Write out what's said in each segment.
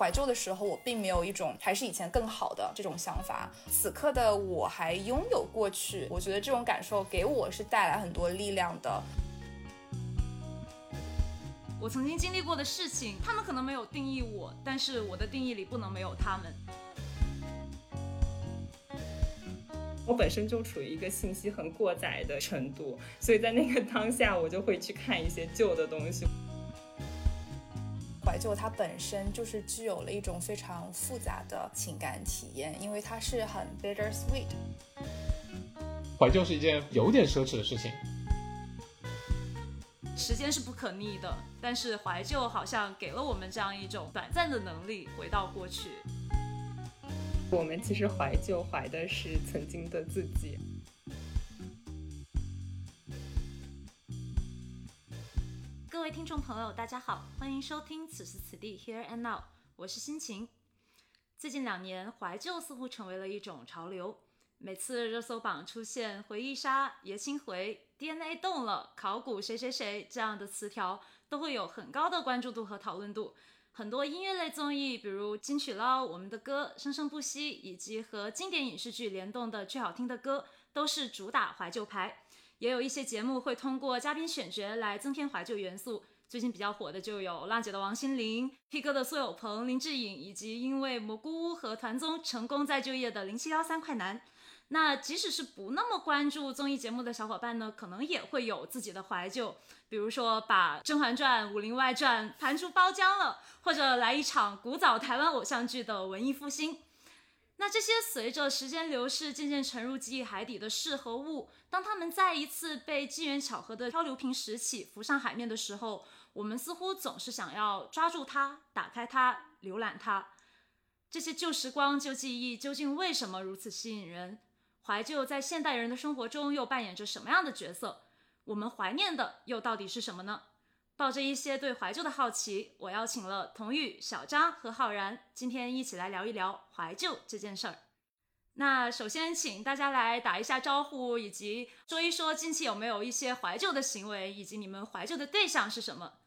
怀旧的时候，我并没有一种还是以前更好的这种想法。此刻的我还拥有过去，我觉得这种感受给我是带来很多力量的。我曾经经历过的事情，他们可能没有定义我，但是我的定义里不能没有他们。我本身就处于一个信息很过载的程度，所以在那个当下，我就会去看一些旧的东西。怀旧它本身就是具有了一种非常复杂的情感体验，因为它是很 bitter sweet。怀旧是一件有点奢侈的事情。时间是不可逆的，但是怀旧好像给了我们这样一种短暂的能力，回到过去。我们其实怀旧，怀的是曾经的自己。各位听众朋友，大家好，欢迎收听此时此地 Here and Now，我是心情。最近两年，怀旧似乎成为了一种潮流，每次热搜榜出现“回忆杀”“爷青回”、“DNA 动了”“考古谁谁谁”这样的词条，都会有很高的关注度和讨论度。很多音乐类综艺，比如《金曲捞》、我们的歌、生生不息，以及和经典影视剧联动的最好听的歌，都是主打怀旧牌。也有一些节目会通过嘉宾选角来增添怀旧元素。最近比较火的就有浪姐的王心凌、P 哥的苏有朋、林志颖，以及因为蘑菇屋和团综成功再就业的零七幺三快男。那即使是不那么关注综艺节目的小伙伴呢，可能也会有自己的怀旧，比如说把《甄嬛传》《武林外传》盘出包浆了，或者来一场古早台湾偶像剧的文艺复兴。那这些随着时间流逝渐渐沉入记忆海底的事和物，当他们再一次被机缘巧合的漂流瓶拾起，浮上海面的时候，我们似乎总是想要抓住它，打开它，浏览它。这些旧时光、旧记忆究竟为什么如此吸引人？怀旧在现代人的生活中又扮演着什么样的角色？我们怀念的又到底是什么呢？抱着一些对怀旧的好奇，我邀请了童玉、小张和浩然，今天一起来聊一聊怀旧这件事儿。那首先请大家来打一下招呼，以及说一说近期有没有一些怀旧的行为，以及你们怀旧的对象是什么。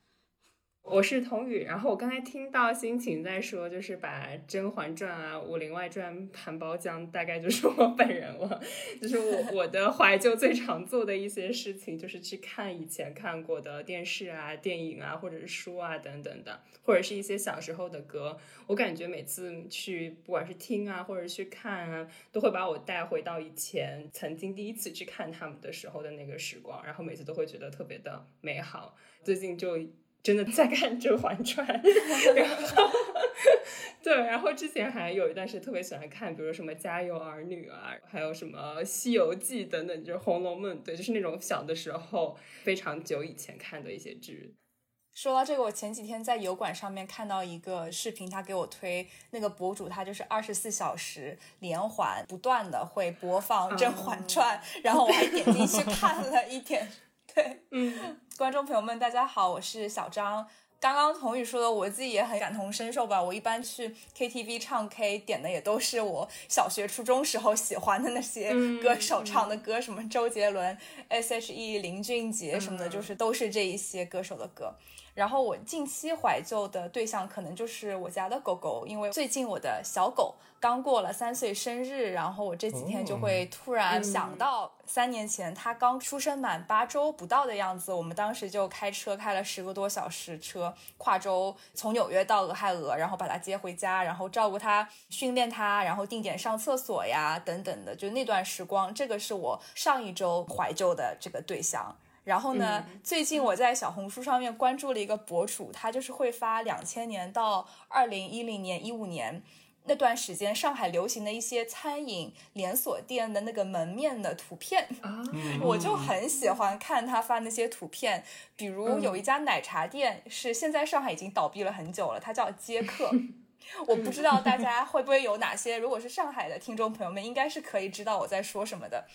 我是童宇，然后我刚才听到心情在说，就是把《甄嬛传》啊、《武林外传》盘包浆，大概就是 我本人了。就是我我的 怀旧最常做的一些事情，就是去看以前看过的电视啊、电影啊，或者是书啊等等的，或者是一些小时候的歌。我感觉每次去，不管是听啊，或者去看啊，都会把我带回到以前曾经第一次去看他们的时候的那个时光，然后每次都会觉得特别的美好。最近就。真的在看《甄嬛传》，然后对，然后之前还有一段时间特别喜欢看，比如什么《家有儿女》啊，还有什么《西游记》等等，就是《红楼梦》，对，就是那种小的时候非常久以前看的一些剧。说到这个，我前几天在油管上面看到一个视频，他给我推那个博主，他就是二十四小时连环不断的会播放《甄嬛传》，然后我还点进去看了一点。对，嗯，观众朋友们，大家好，我是小张。刚刚童宇说的，我自己也很感同身受吧。我一般去 KTV 唱 K，点的也都是我小学、初中时候喜欢的那些歌手唱的歌，什么周杰伦、S.H.E、林俊杰什么的，就是都是这一些歌手的歌。然后我近期怀旧的对象可能就是我家的狗狗，因为最近我的小狗刚过了三岁生日，然后我这几天就会突然想到三年前它刚出生满八周不到的样子，我们当时就开车开了十个多小时车，跨州从纽约到俄亥俄，然后把它接回家，然后照顾它、训练它，然后定点上厕所呀等等的，就那段时光，这个是我上一周怀旧的这个对象。然后呢？最近我在小红书上面关注了一个博主，他就是会发两千年到二零一零年、一五年那段时间上海流行的一些餐饮连锁店的那个门面的图片。我就很喜欢看他发那些图片，比如有一家奶茶店是现在上海已经倒闭了很久了，它叫接客。我不知道大家会不会有哪些，如果是上海的听众朋友们，应该是可以知道我在说什么的。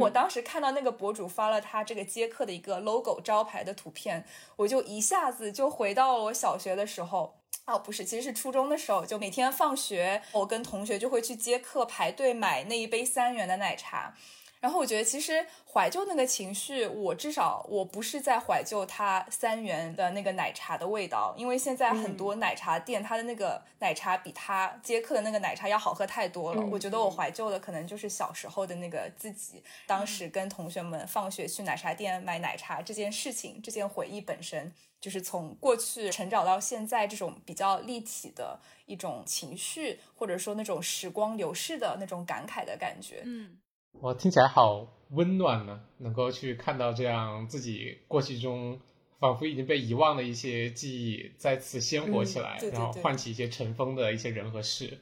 我当时看到那个博主发了他这个接客的一个 logo 招牌的图片，我就一下子就回到了我小学的时候。哦，不是，其实是初中的时候，就每天放学，我跟同学就会去接客排队买那一杯三元的奶茶。然后我觉得，其实怀旧那个情绪，我至少我不是在怀旧它三元的那个奶茶的味道，因为现在很多奶茶店，它的那个奶茶比它接客的那个奶茶要好喝太多了。我觉得我怀旧的可能就是小时候的那个自己，当时跟同学们放学去奶茶店买奶茶这件事情，这件回忆本身就是从过去成长到现在这种比较立体的一种情绪，或者说那种时光流逝的那种感慨的感觉。嗯。哇，听起来好温暖呢！能够去看到这样自己过去中仿佛已经被遗忘的一些记忆再次鲜活起来，然后唤起一些尘封的一些人和事。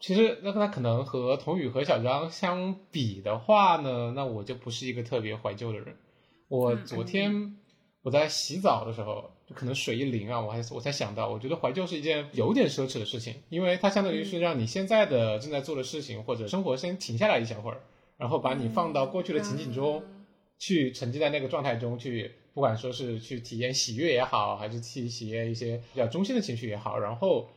其实，那那可能和童宇和小张相比的话呢，那我就不是一个特别怀旧的人。我昨天我在洗澡的时候，就可能水一淋啊，我还我才想到，我觉得怀旧是一件有点奢侈的事情，因为它相当于是让你现在的正在做的事情或者生活先停下来一小会儿。然后把你放到过去的情景中，去沉浸在那个状态中去，不管说是去体验喜悦也好，还是去体验一些比较中性的情绪也好，然后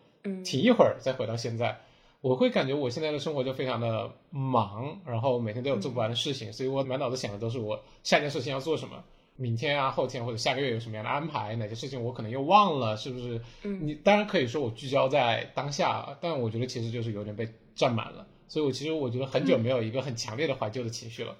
停一会儿再回到现在，我会感觉我现在的生活就非常的忙，然后每天都有做不完的事情，所以我满脑子想的都是我下一件事情要做什么，明天啊、后天或者下个月有什么样的安排，哪些事情我可能又忘了，是不是？你当然可以说我聚焦在当下，但我觉得其实就是有点被占满了。所以，我其实我觉得很久没有一个很强烈的怀旧的情绪了，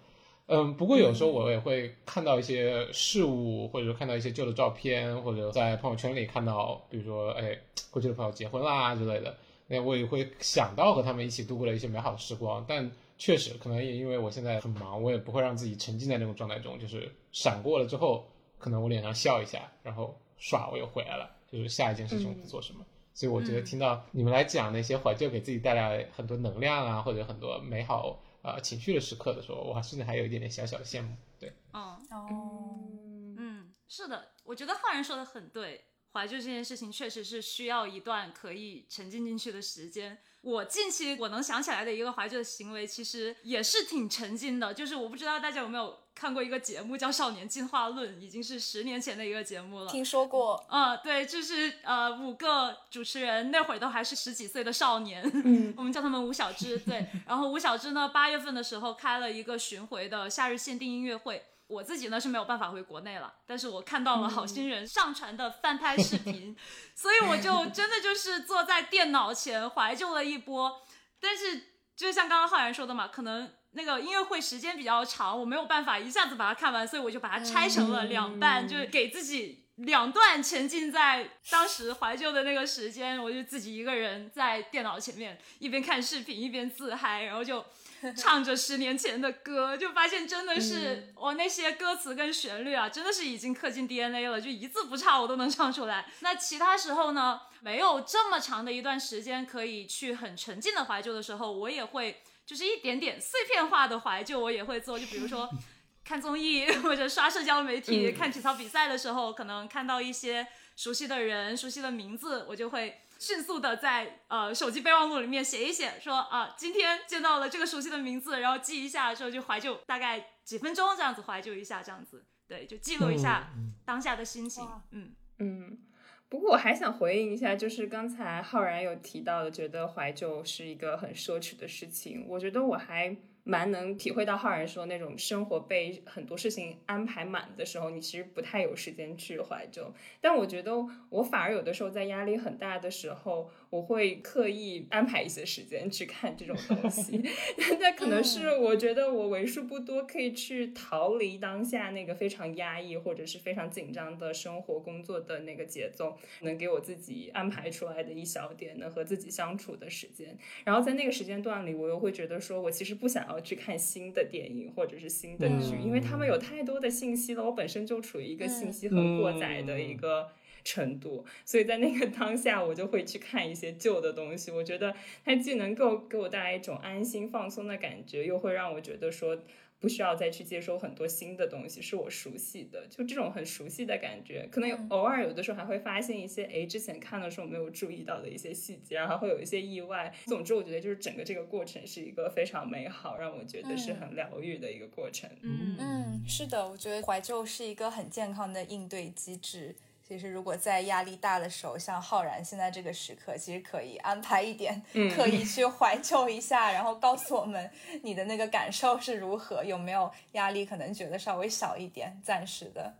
嗯，不过有时候我也会看到一些事物，或者说看到一些旧的照片，或者在朋友圈里看到，比如说，哎，过去的朋友结婚啦之类的，那我也会想到和他们一起度过了一些美好的时光。但确实，可能也因为我现在很忙，我也不会让自己沉浸在那种状态中，就是闪过了之后，可能我脸上笑一下，然后唰，我又回来了，就是下一件事情我做什么。所以我觉得听到你们来讲那些怀旧给自己带来很多能量啊，或者很多美好啊情绪的时刻的时候，哇，甚至还有一点点小小的羡慕。对，嗯哦，嗯，是的，我觉得浩然说的很对，怀旧这件事情确实是需要一段可以沉浸进去的时间。我近期我能想起来的一个怀旧的行为，其实也是挺沉浸的。就是我不知道大家有没有看过一个节目叫《少年进化论》，已经是十年前的一个节目了。听说过。嗯，对，就是呃五个主持人那会儿都还是十几岁的少年，我们叫他们吴小芝。对，然后吴小芝呢，八月份的时候开了一个巡回的夏日限定音乐会。我自己呢是没有办法回国内了，但是我看到了好心人上传的翻拍视频，所以我就真的就是坐在电脑前怀旧了一波。但是就像刚刚浩然说的嘛，可能那个音乐会时间比较长，我没有办法一下子把它看完，所以我就把它拆成了两半，就是给自己两段沉浸在当时怀旧的那个时间。我就自己一个人在电脑前面一边看视频一边自嗨，然后就。唱着十年前的歌，就发现真的是我那些歌词跟旋律啊，真的是已经刻进 DNA 了，就一字不差我都能唱出来。那其他时候呢，没有这么长的一段时间可以去很沉浸的怀旧的时候，我也会就是一点点碎片化的怀旧，我也会做。就比如说 看综艺 或者刷社交媒体、看体操比赛的时候，可能看到一些熟悉的人、熟悉的名字，我就会。迅速的在呃手机备忘录里面写一写，说啊今天见到了这个熟悉的名字，然后记一下，之后就怀旧，大概几分钟这样子怀旧一下，这样子，对，就记录一下当下的心情，嗯嗯。不过我还想回应一下，就是刚才浩然有提到的，觉得怀旧是一个很奢侈的事情，我觉得我还。蛮能体会到浩然说那种生活被很多事情安排满的时候，你其实不太有时间去怀旧。但我觉得我反而有的时候在压力很大的时候，我会刻意安排一些时间去看这种东西。那可能是我觉得我为数不多可以去逃离当下那个非常压抑或者是非常紧张的生活工作的那个节奏，能给我自己安排出来的一小点能和自己相处的时间。然后在那个时间段里，我又会觉得说我其实不想要。去看新的电影或者是新的剧，因为他们有太多的信息了。我本身就处于一个信息很过载的一个程度，所以在那个当下，我就会去看一些旧的东西。我觉得它既能够给我带来一种安心放松的感觉，又会让我觉得说。不需要再去接收很多新的东西，是我熟悉的，就这种很熟悉的感觉。可能偶尔有的时候还会发现一些，哎，之前看的时候没有注意到的一些细节，然后会有一些意外。总之，我觉得就是整个这个过程是一个非常美好，让我觉得是很疗愈的一个过程。嗯嗯，是的，我觉得怀旧是一个很健康的应对机制。其实，如果在压力大的时候，像浩然现在这个时刻，其实可以安排一点，可以去怀旧一下，然后告诉我们你的那个感受是如何，有没有压力，可能觉得稍微小一点，暂时的。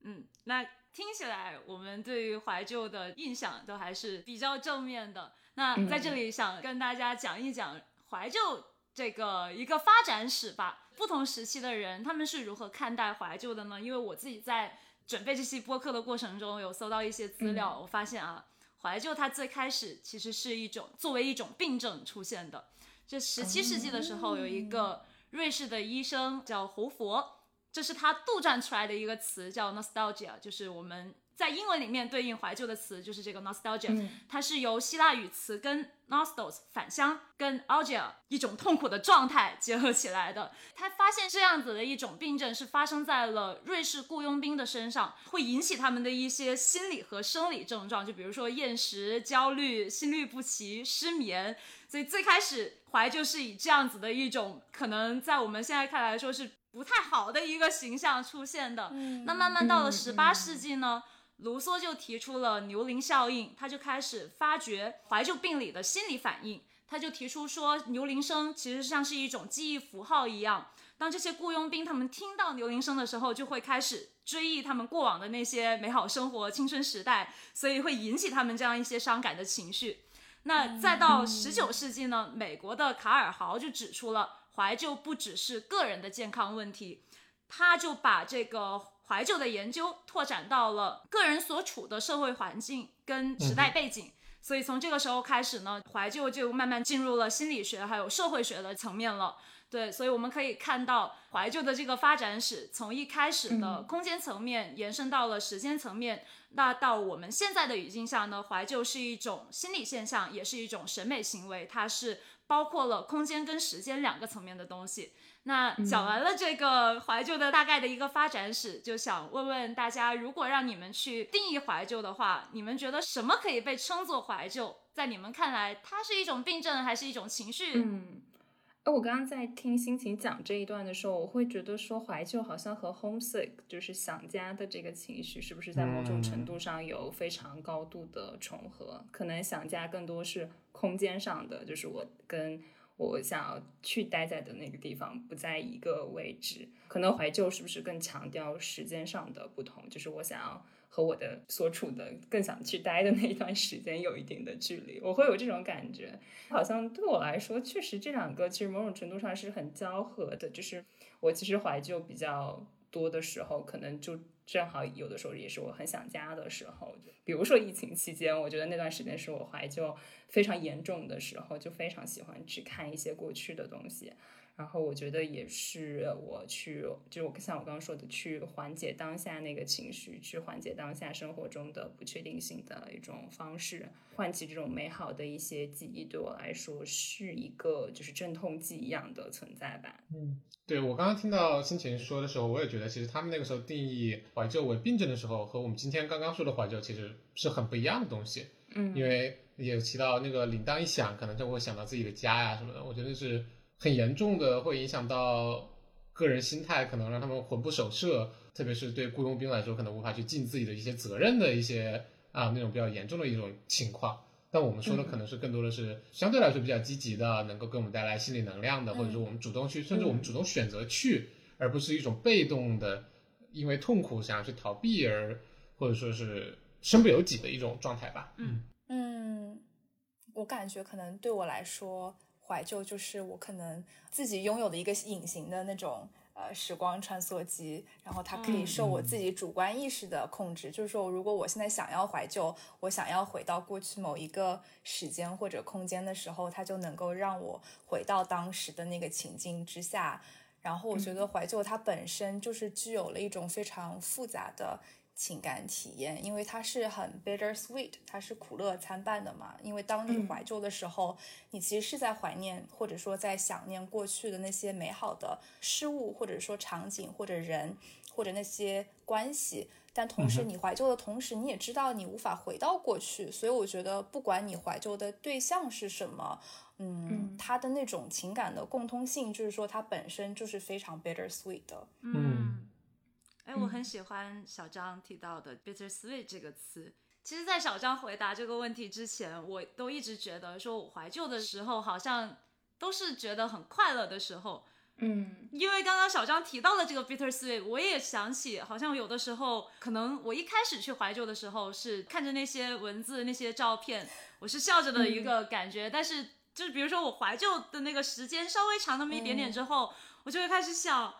嗯，那听起来我们对于怀旧的印象都还是比较正面的。那在这里想跟大家讲一讲怀旧这个一个发展史吧。不同时期的人他们是如何看待怀旧的呢？因为我自己在。准备这期播客的过程中，有搜到一些资料，我发现啊，怀旧它最开始其实是一种作为一种病症出现的。这十七世纪的时候，有一个瑞士的医生叫胡佛，这是他杜撰出来的一个词叫 nostalgia，就是我们。在英文里面对应怀旧的词就是这个 nostalgia，它是由希腊语词跟 nostos 返乡跟 algia 一种痛苦的状态结合起来的。他发现这样子的一种病症是发生在了瑞士雇佣兵的身上，会引起他们的一些心理和生理症状，就比如说厌食、焦虑、心律不齐、失眠。所以最开始怀旧是以这样子的一种可能在我们现在看来说是不太好的一个形象出现的。那慢慢到了十八世纪呢？卢梭就提出了牛铃效应，他就开始发掘怀旧病理的心理反应。他就提出说，牛铃声其实像是一种记忆符号一样。当这些雇佣兵他们听到牛铃声的时候，就会开始追忆他们过往的那些美好生活、青春时代，所以会引起他们这样一些伤感的情绪。那再到十九世纪呢，美国的卡尔豪就指出了，怀旧不只是个人的健康问题，他就把这个。怀旧的研究拓展到了个人所处的社会环境跟时代背景，所以从这个时候开始呢，怀旧就慢慢进入了心理学还有社会学的层面了。对，所以我们可以看到怀旧的这个发展史，从一开始的空间层面延伸到了时间层面，那到我们现在的语境下呢，怀旧是一种心理现象，也是一种审美行为，它是包括了空间跟时间两个层面的东西。那讲完了这个怀旧的大概的一个发展史，就想问问大家，如果让你们去定义怀旧的话，你们觉得什么可以被称作怀旧？在你们看来，它是一种病症还是一种情绪？嗯，哎，我刚刚在听心情讲这一段的时候，我会觉得说怀旧好像和 homesick 就是想家的这个情绪，是不是在某种程度上有非常高度的重合？可能想家更多是空间上的，就是我跟。我想要去待在的那个地方不在一个位置，可能怀旧是不是更强调时间上的不同？就是我想要和我的所处的更想去待的那一段时间有一定的距离，我会有这种感觉。好像对我来说，确实这两个其实某种程度上是很交合的。就是我其实怀旧比较多的时候，可能就。正好有的时候也是我很想家的时候，比如说疫情期间，我觉得那段时间是我怀旧非常严重的时候，就非常喜欢去看一些过去的东西。然后我觉得也是我去，就我像我刚刚说的，去缓解当下那个情绪，去缓解当下生活中的不确定性的一种方式，唤起这种美好的一些记忆，对我来说是一个就是镇痛剂一样的存在吧。嗯，对我刚刚听到心情说的时候，我也觉得其实他们那个时候定义怀旧为病症的时候，和我们今天刚刚说的怀旧其实是很不一样的东西。嗯，因为也提到那个铃铛一响，可能就会想到自己的家呀什么的，我觉得是。很严重的会影响到个人心态，可能让他们魂不守舍，特别是对雇佣兵来说，可能无法去尽自己的一些责任的一些啊那种比较严重的一种情况。但我们说的可能是更多的是相对来说比较积极的，能够给我们带来心理能量的，或者说我们主动去，甚至我们主动选择去，而不是一种被动的，因为痛苦想要去逃避而或者说是身不由己的一种状态吧。嗯嗯，我感觉可能对我来说。怀旧就是我可能自己拥有的一个隐形的那种呃时光穿梭机，然后它可以受我自己主观意识的控制。就是说，如果我现在想要怀旧，我想要回到过去某一个时间或者空间的时候，它就能够让我回到当时的那个情境之下。然后我觉得怀旧它本身就是具有了一种非常复杂的。情感体验，因为它是很 bitter sweet，它是苦乐参半的嘛。因为当你怀旧的时候，你其实是在怀念或者说在想念过去的那些美好的事物，或者说场景或者人或者那些关系。但同时，你怀旧的同时，你也知道你无法回到过去。所以我觉得，不管你怀旧的对象是什么，嗯，它的那种情感的共通性，就是说它本身就是非常 bitter sweet 的。嗯。哎，我很喜欢小张提到的 “bittersweet” 这个词。其实，在小张回答这个问题之前，我都一直觉得，说我怀旧的时候，好像都是觉得很快乐的时候。嗯，因为刚刚小张提到了这个 “bittersweet”，我也想起，好像有的时候，可能我一开始去怀旧的时候，是看着那些文字、那些照片，我是笑着的一个感觉。但是，就是比如说我怀旧的那个时间稍微长那么一点点之后，我就会开始想，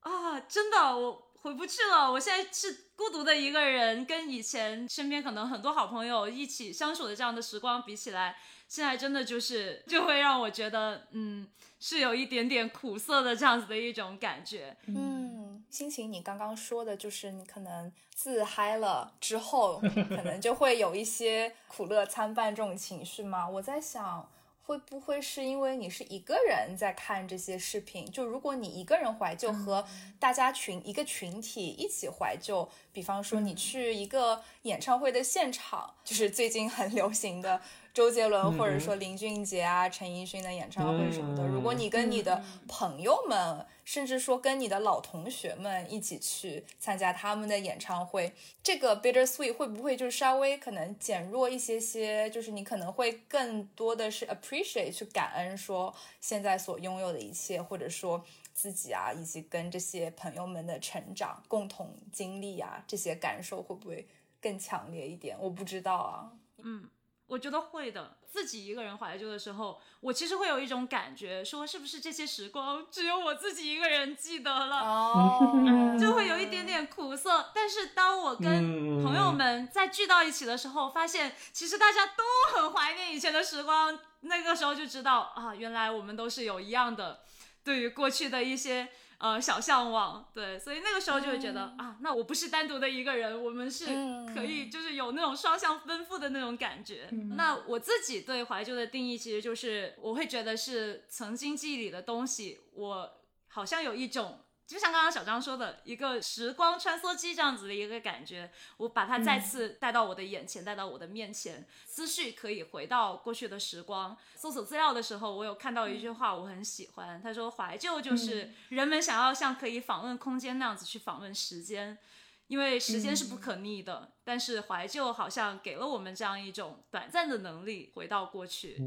啊，真的我。回不去了，我现在是孤独的一个人，跟以前身边可能很多好朋友一起相处的这样的时光比起来，现在真的就是就会让我觉得，嗯，是有一点点苦涩的这样子的一种感觉。嗯，心情你刚刚说的就是你可能自嗨了之后，可能就会有一些苦乐参半这种情绪吗？我在想。会不会是因为你是一个人在看这些视频？就如果你一个人怀旧，和大家群一个群体一起怀旧，比方说你去一个演唱会的现场，就是最近很流行的。周杰伦或者说林俊杰啊、陈奕迅的演唱会什么的，如果你跟你的朋友们，甚至说跟你的老同学们一起去参加他们的演唱会，这个 bittersweet 会不会就稍微可能减弱一些些？就是你可能会更多的是 appreciate 去感恩说现在所拥有的一切，或者说自己啊，以及跟这些朋友们的成长、共同经历啊，这些感受会不会更强烈一点？我不知道啊，嗯。我觉得会的。自己一个人怀旧的时候，我其实会有一种感觉，说是不是这些时光只有我自己一个人记得了，哦，就会有一点点苦涩。但是当我跟朋友们再聚到一起的时候，发现其实大家都很怀念以前的时光。那个时候就知道啊，原来我们都是有一样的，对于过去的一些。呃，小向往，对，所以那个时候就会觉得啊，那我不是单独的一个人，我们是可以，就是有那种双向奔赴的那种感觉。那我自己对怀旧的定义，其实就是我会觉得是曾经记忆里的东西，我好像有一种。就像刚刚小张说的一个时光穿梭机这样子的一个感觉，我把它再次带到我的眼前，带到我的面前，思绪可以回到过去的时光。搜索资料的时候，我有看到一句话，我很喜欢，他说：“怀旧就是。人们想要像可以访问空间那样子去访问时间，因为时间是不可逆的，但是怀旧好像给了我们这样一种短暂的能力，回到过去。”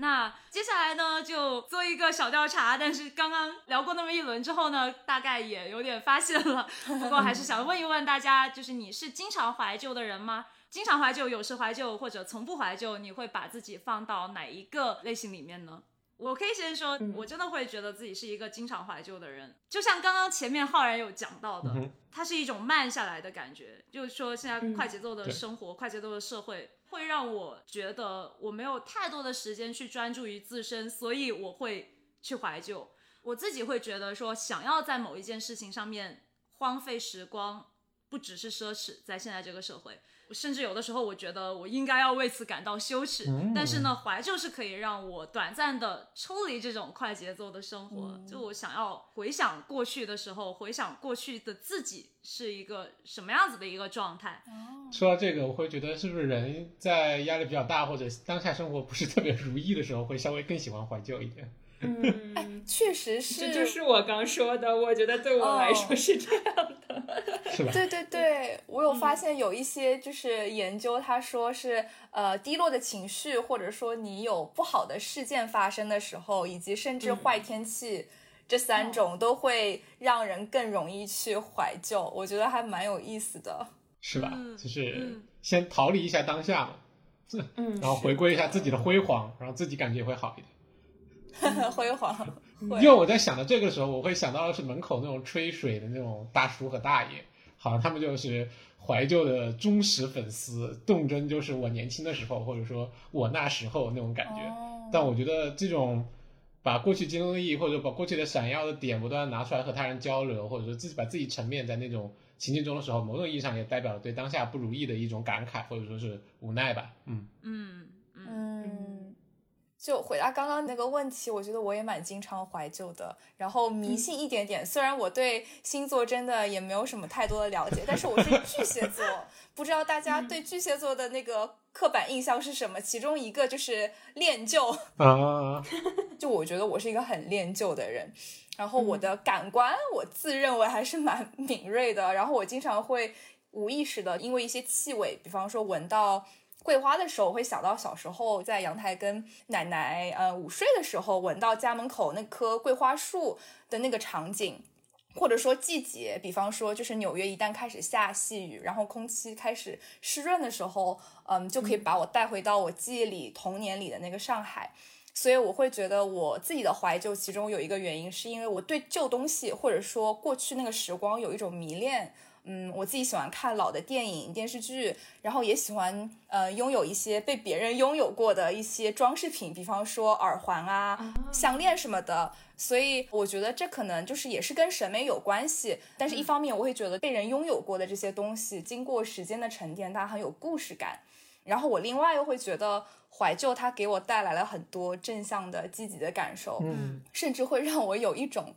那接下来呢，就做一个小调查。但是刚刚聊过那么一轮之后呢，大概也有点发现了。不过还是想问一问大家，就是你是经常怀旧的人吗？经常怀旧、有时怀旧或者从不怀旧，你会把自己放到哪一个类型里面呢？我可以先说，我真的会觉得自己是一个经常怀旧的人。就像刚刚前面浩然有讲到的，它是一种慢下来的感觉。就是说，现在快节奏的生活、快节奏的社会。会让我觉得我没有太多的时间去专注于自身，所以我会去怀旧。我自己会觉得说，想要在某一件事情上面荒废时光，不只是奢侈，在现在这个社会。甚至有的时候，我觉得我应该要为此感到羞耻。但是呢，怀旧是可以让我短暂的抽离这种快节奏的生活。就我想要回想过去的时候，回想过去的自己是一个什么样子的一个状态。说到这个，我会觉得是不是人在压力比较大或者当下生活不是特别如意的时候，会稍微更喜欢怀旧一点。嗯，确实是，这就是我刚说的。我觉得对我来说是这样的，是吧？对对对，我有发现有一些就是研究，他说是呃低落的情绪，或者说你有不好的事件发生的时候，以及甚至坏天气，这三种都会让人更容易去怀旧。我觉得还蛮有意思的，是吧？就是先逃离一下当下嘛，嗯，然后回归一下自己的辉煌，然后自己感觉会好一点。辉煌，因为我在想到这个时候，我会想到的是门口那种吹水的那种大叔和大爷，好像他们就是怀旧的忠实粉丝，动真就是我年轻的时候，或者说我那时候那种感觉。但我觉得这种把过去经历或者把过去的闪耀的点不断拿出来和他人交流，或者说自己把自己沉湎在那种情境中的时候，某种意义上也代表了对当下不如意的一种感慨，或者说是无奈吧。嗯嗯嗯。就回答刚刚那个问题，我觉得我也蛮经常怀旧的，然后迷信一点点。虽然我对星座真的也没有什么太多的了解，但是我是巨蟹座，不知道大家对巨蟹座的那个刻板印象是什么？其中一个就是恋旧啊，就我觉得我是一个很恋旧的人，然后我的感官我自认为还是蛮敏锐的，然后我经常会无意识的因为一些气味，比方说闻到。桂花的时候，我会想到小时候在阳台跟奶奶呃午睡的时候，闻到家门口那棵桂花树的那个场景，或者说季节，比方说就是纽约一旦开始下细雨，然后空气开始湿润的时候，嗯，就可以把我带回到我记忆里童年里的那个上海。所以我会觉得我自己的怀旧，其中有一个原因是因为我对旧东西或者说过去那个时光有一种迷恋。嗯，我自己喜欢看老的电影、电视剧，然后也喜欢呃拥有一些被别人拥有过的一些装饰品，比方说耳环啊、项链什么的。所以我觉得这可能就是也是跟审美有关系。但是一方面，我会觉得被人拥有过的这些东西，经过时间的沉淀，它很有故事感。然后我另外又会觉得怀旧，它给我带来了很多正向的、积极的感受，嗯，甚至会让我有一种。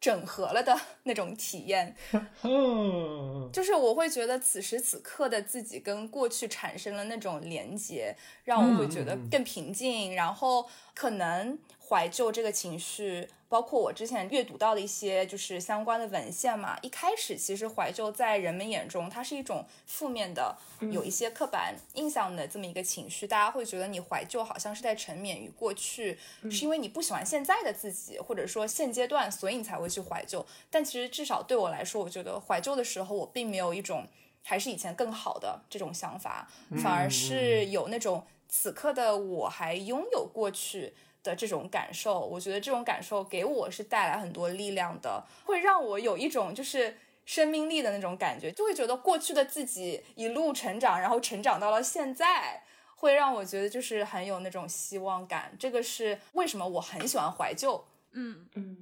整合了的那种体验，就是我会觉得此时此刻的自己跟过去产生了那种连接，让我会觉得更平静，然后可能。怀旧这个情绪，包括我之前阅读到的一些就是相关的文献嘛。一开始其实怀旧在人们眼中，它是一种负面的，有一些刻板印象的这么一个情绪。大家会觉得你怀旧好像是在沉湎于过去，是因为你不喜欢现在的自己，或者说现阶段，所以你才会去怀旧。但其实至少对我来说，我觉得怀旧的时候，我并没有一种还是以前更好的这种想法，反而是有那种此刻的我还拥有过去。的这种感受，我觉得这种感受给我是带来很多力量的，会让我有一种就是生命力的那种感觉，就会觉得过去的自己一路成长，然后成长到了现在，会让我觉得就是很有那种希望感。这个是为什么我很喜欢怀旧。嗯嗯，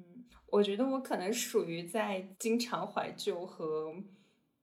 我觉得我可能属于在经常怀旧和。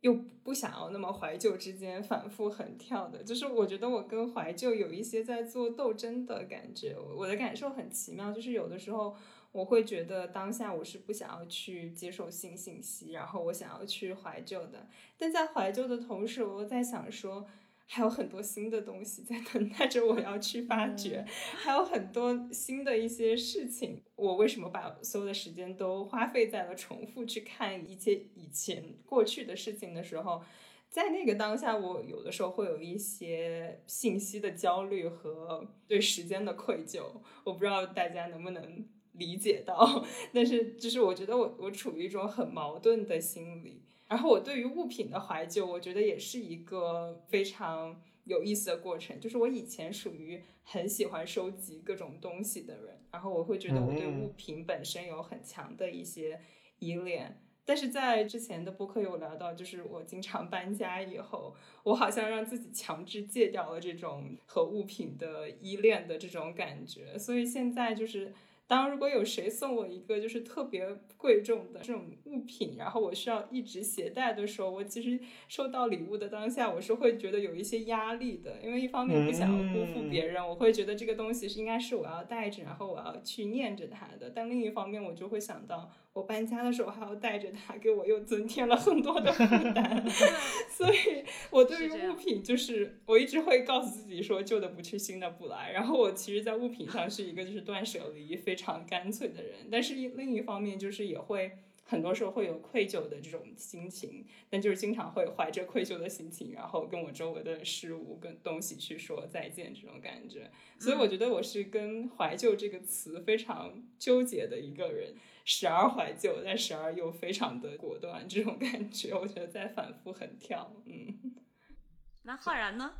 又不想要那么怀旧之间反复横跳的，就是我觉得我跟怀旧有一些在做斗争的感觉。我的感受很奇妙，就是有的时候我会觉得当下我是不想要去接受新信息，然后我想要去怀旧的，但在怀旧的同时，我又在想说。还有很多新的东西在等待着我要去发掘，还有很多新的一些事情。我为什么把所有的时间都花费在了重复去看一些以前过去的事情的时候，在那个当下，我有的时候会有一些信息的焦虑和对时间的愧疚。我不知道大家能不能理解到，但是就是我觉得我我处于一种很矛盾的心理。然后我对于物品的怀旧，我觉得也是一个非常有意思的过程。就是我以前属于很喜欢收集各种东西的人，然后我会觉得我对物品本身有很强的一些依恋。但是在之前的播客有聊到，就是我经常搬家以后，我好像让自己强制戒掉了这种和物品的依恋的这种感觉。所以现在就是。当如果有谁送我一个就是特别贵重的这种物品，然后我需要一直携带的时候，我其实收到礼物的当下，我是会觉得有一些压力的，因为一方面不想要辜负别人，我会觉得这个东西是应该是我要带着，然后我要去念着它的，但另一方面我就会想到。我搬家的时候还要带着它，给我又增添了很多的负担。所以，我对于物品就是，我一直会告诉自己说，旧的不去，新的不来。然后，我其实，在物品上是一个就是断舍离非常干脆的人，但是另一方面就是也会。很多时候会有愧疚的这种心情，但就是经常会怀着愧疚的心情，然后跟我周围的事物、跟东西去说再见，这种感觉。所以我觉得我是跟怀旧这个词非常纠结的一个人，时而怀旧，但时而又非常的果断，这种感觉，我觉得在反复横跳。嗯，那浩然呢？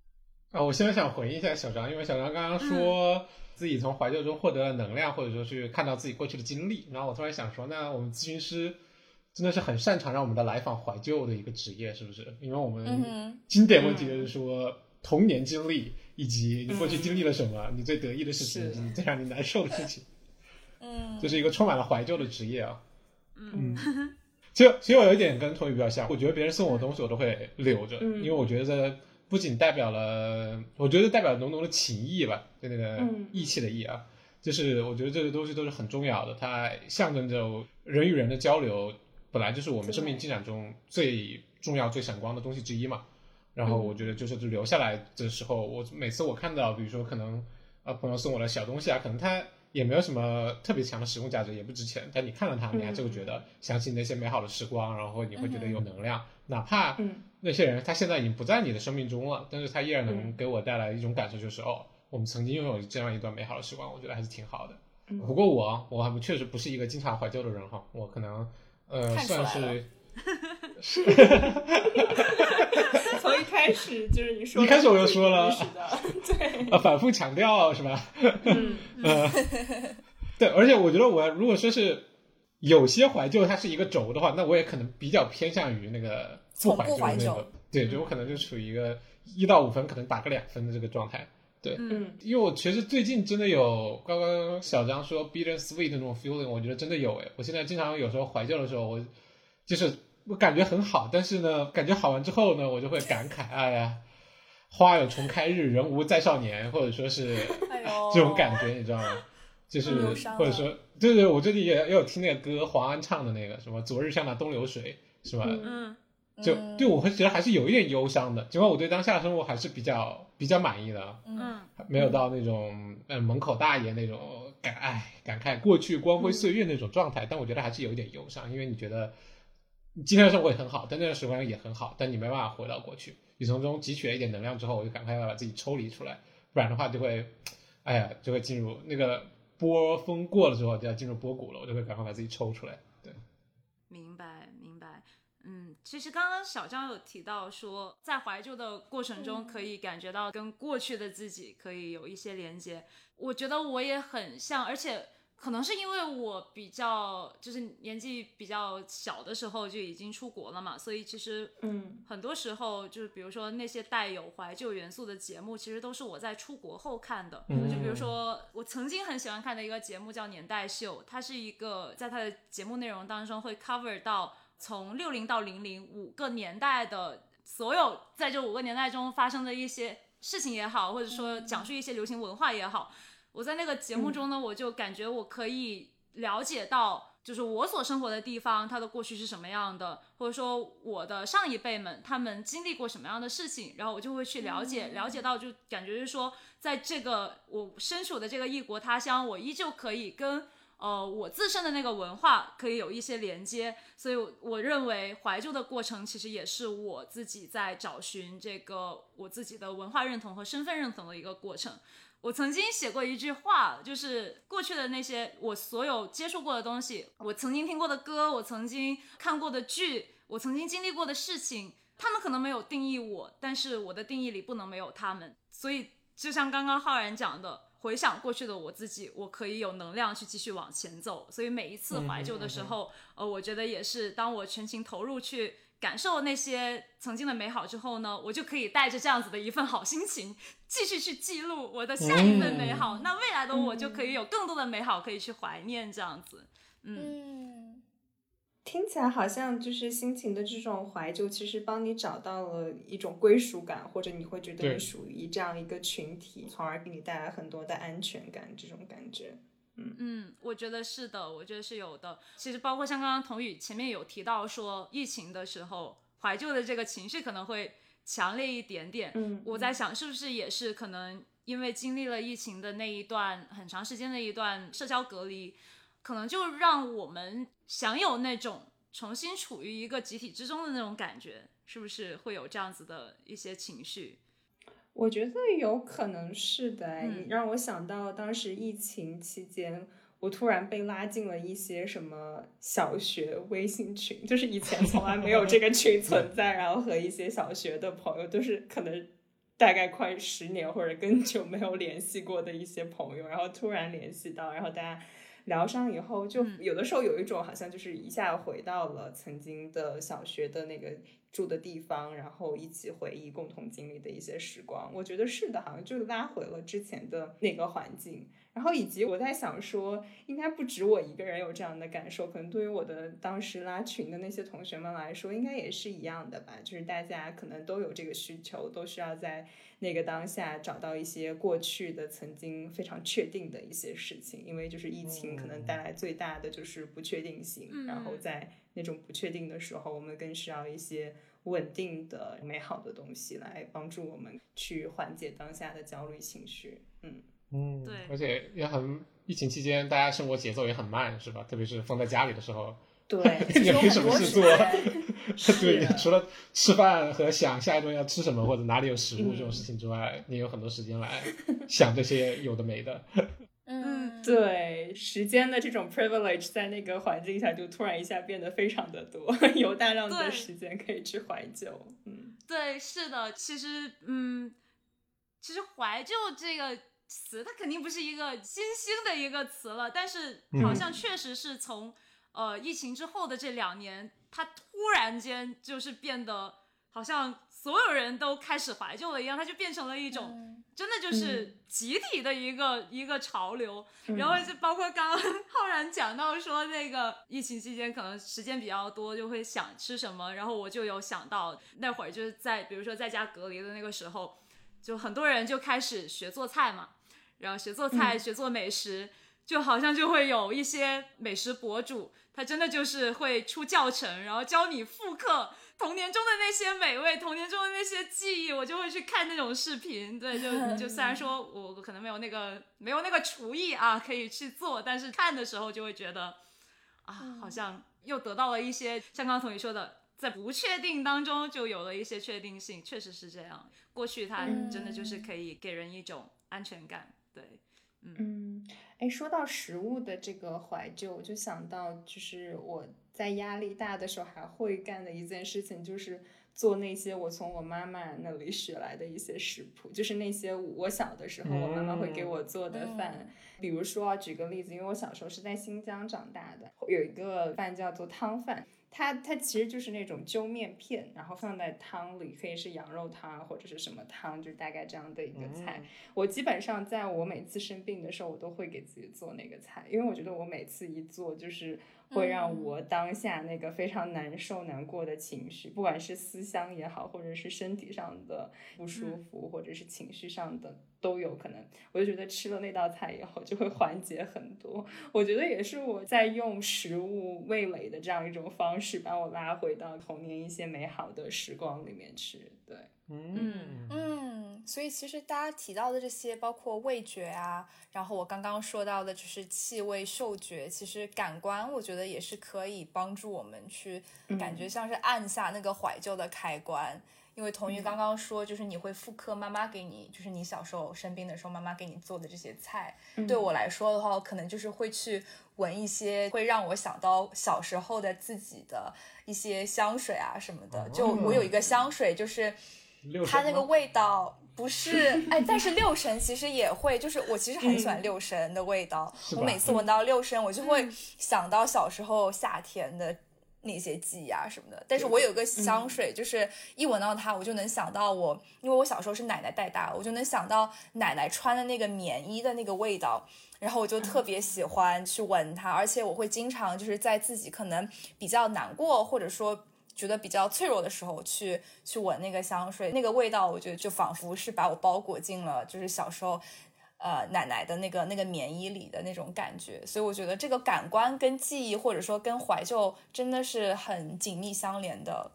啊，我现在想回应一下小张，因为小张刚刚说。自己从怀旧中获得了能量，或者说去看到自己过去的经历，然后我突然想说，那我们咨询师真的是很擅长让我们的来访怀旧的一个职业，是不是？因为我们经典问题就是说童年经历以及你过去经历了什么，你最得意的事情，你最让你难受的事情，嗯，这是一个充满了怀旧的职业啊。嗯，其实其实我有一点跟童宇比较像，我觉得别人送我东西我都会留着，因为我觉得。不仅代表了，我觉得代表浓浓的情谊吧，就那个义气的义啊，就是我觉得这些东西都是很重要的，它象征着人与人的交流，本来就是我们生命进展中最重要、最闪光的东西之一嘛。然后我觉得就是留下来的时候，我每次我看到，比如说可能啊朋友送我的小东西啊，可能他也没有什么特别强的实用价值，也不值钱，但你看到它，你还是会觉得想起那些美好的时光，然后你会觉得有能量，哪怕那些人他现在已经不在你的生命中了，但是他依然能给我带来一种感受，就是哦，我们曾经拥有这样一段美好的时光，我觉得还是挺好的。不过我我还确实不是一个经常怀旧的人哈，我可能呃算是。从一开始就是你说，一开始我就说了，对，啊，反复强调是吧？嗯，对，而且我觉得我如果说是有些怀旧，它是一个轴的话，那我也可能比较偏向于那个不怀旧那个，对，就我可能就处于一个一到五分可能打个两分的这个状态。对，嗯，因为我其实最近真的有刚刚小张说 bitter sweet 那种 feeling，我觉得真的有诶，我现在经常有时候怀旧的时候，我就是。我感觉很好，但是呢，感觉好完之后呢，我就会感慨，哎呀，花有重开日，人无再少年，或者说是 这种感觉，你知道吗？就是或者说，对对，我最近也也有听那个歌，黄安唱的那个什么“昨日像那东流水”，是吧？嗯，就对我会觉得还是有一点忧伤的，尽管我对当下的生活还是比较比较满意的，嗯，没有到那种嗯门口大爷那种感唉感慨过去光辉岁月那种状态，但我觉得还是有一点忧伤，因为你觉得。今天的生活也很好，但那段时光也很好，但你没办法回到过去。你从中汲取了一点能量之后，我就赶快要把自己抽离出来，不然的话就会，哎呀，就会进入那个波峰过了之后就要进入波谷了，我就会赶快把自己抽出来。对，明白明白。嗯，其实刚刚小张有提到说，在怀旧的过程中可以感觉到跟过去的自己可以有一些连接，我觉得我也很像，而且。可能是因为我比较就是年纪比较小的时候就已经出国了嘛，所以其实嗯，很多时候就是比如说那些带有怀旧元素的节目，其实都是我在出国后看的。就比如说我曾经很喜欢看的一个节目叫《年代秀》，它是一个在它的节目内容当中会 cover 到从六零到零零五个年代的所有在这五个年代中发生的一些事情也好，或者说讲述一些流行文化也好。我在那个节目中呢，我就感觉我可以了解到，就是我所生活的地方，它的过去是什么样的，或者说我的上一辈们他们经历过什么样的事情，然后我就会去了解，了解到就感觉是说，在这个我身处的这个异国他乡，我依旧可以跟呃我自身的那个文化可以有一些连接，所以我认为怀旧的过程其实也是我自己在找寻这个我自己的文化认同和身份认同的一个过程。我曾经写过一句话，就是过去的那些我所有接触过的东西，我曾经听过的歌，我曾经看过的剧，我曾经经历过的事情，他们可能没有定义我，但是我的定义里不能没有他们。所以，就像刚刚浩然讲的，回想过去的我自己，我可以有能量去继续往前走。所以每一次怀旧的时候，呃，我觉得也是当我全情投入去。感受那些曾经的美好之后呢，我就可以带着这样子的一份好心情，继续去记录我的下一份美好。那未来的我就可以有更多的美好可以去怀念，这样子。嗯，听起来好像就是心情的这种怀旧，其实帮你找到了一种归属感，或者你会觉得你属于这样一个群体，从而给你带来很多的安全感，这种感觉。嗯，我觉得是的，我觉得是有的。其实包括像刚刚童宇前面有提到说，疫情的时候怀旧的这个情绪可能会强烈一点点。嗯，我在想是不是也是可能因为经历了疫情的那一段很长时间的一段社交隔离，可能就让我们享有那种重新处于一个集体之中的那种感觉，是不是会有这样子的一些情绪？我觉得有可能是的，你让我想到当时疫情期间，我突然被拉进了一些什么小学微信群，就是以前从来没有这个群 存在，然后和一些小学的朋友，都是可能大概快十年或者更久没有联系过的一些朋友，然后突然联系到，然后大家聊上以后，就有的时候有一种好像就是一下回到了曾经的小学的那个。住的地方，然后一起回忆共同经历的一些时光。我觉得是的，好像就拉回了之前的那个环境。然后以及我在想说，应该不止我一个人有这样的感受，可能对于我的当时拉群的那些同学们来说，应该也是一样的吧。就是大家可能都有这个需求，都需要在那个当下找到一些过去的曾经非常确定的一些事情，因为就是疫情可能带来最大的就是不确定性。然后在那种不确定的时候，我们更需要一些稳定的、美好的东西来帮助我们去缓解当下的焦虑情绪。嗯。嗯，对，而且也很，疫情期间大家生活节奏也很慢，是吧？特别是封在家里的时候，对，也没什么事做 对，除了吃饭和想下一顿要吃什么或者哪里有食物这种事情之外，你有很多时间来想这些有的没的。嗯，对，时间的这种 privilege 在那个环境下就突然一下变得非常的多，有大量的时间可以去怀旧。嗯，对，是的，其实，嗯，其实怀旧这个。词它肯定不是一个新兴的一个词了，但是好像确实是从呃疫情之后的这两年，它突然间就是变得好像所有人都开始怀旧了一样，它就变成了一种真的就是集体的一个一个潮流。然后就包括刚刚浩然讲到说那个疫情期间可能时间比较多，就会想吃什么，然后我就有想到那会儿就是在比如说在家隔离的那个时候，就很多人就开始学做菜嘛。然后学做菜，学做美食，就好像就会有一些美食博主，他真的就是会出教程，然后教你复刻童年中的那些美味，童年中的那些记忆。我就会去看那种视频，对，就就虽然说我可能没有那个没有那个厨艺啊，可以去做，但是看的时候就会觉得，啊，好像又得到了一些，像刚刚同学说的，在不确定当中就有了一些确定性，确实是这样。过去它真的就是可以给人一种安全感。对，嗯，哎，说到食物的这个怀旧，我就想到，就是我在压力大的时候还会干的一件事情，就是做那些我从我妈妈那里学来的一些食谱，就是那些我小的时候我妈妈会给我做的饭。比如说，举个例子，因为我小时候是在新疆长大的，有一个饭叫做汤饭。它它其实就是那种揪面片，然后放在汤里，可以是羊肉汤或者是什么汤，就大概这样的一个菜。我基本上在我每次生病的时候，我都会给自己做那个菜，因为我觉得我每次一做就是。会让我当下那个非常难受、难过的情绪，不管是思乡也好，或者是身体上的不舒服，或者是情绪上的都有可能。我就觉得吃了那道菜以后就会缓解很多。我觉得也是我在用食物味蕾的这样一种方式，把我拉回到童年一些美好的时光里面去。对。嗯嗯，所以其实大家提到的这些，包括味觉啊，然后我刚刚说到的就是气味、嗅觉，其实感官，我觉得也是可以帮助我们去感觉像是按下那个怀旧的开关。因为童鱼刚刚说，就是你会复刻妈妈给你，就是你小时候生病的时候妈妈给你做的这些菜。对我来说的话，可能就是会去闻一些会让我想到小时候的自己的一些香水啊什么的。就我有一个香水，就是。它那个味道不是 哎，但是六神其实也会，就是我其实很喜欢六神的味道。我每次闻到六神，我就会想到小时候夏天的那些记忆啊什么的。但是我有个香水，就是一闻到它，我就能想到我，因为我小时候是奶奶带大，我就能想到奶奶穿的那个棉衣的那个味道，然后我就特别喜欢去闻它，而且我会经常就是在自己可能比较难过或者说。觉得比较脆弱的时候，去去闻那个香水，那个味道，我觉得就仿佛是把我包裹进了，就是小时候，呃，奶奶的那个那个棉衣里的那种感觉。所以我觉得这个感官跟记忆，或者说跟怀旧，真的是很紧密相连的。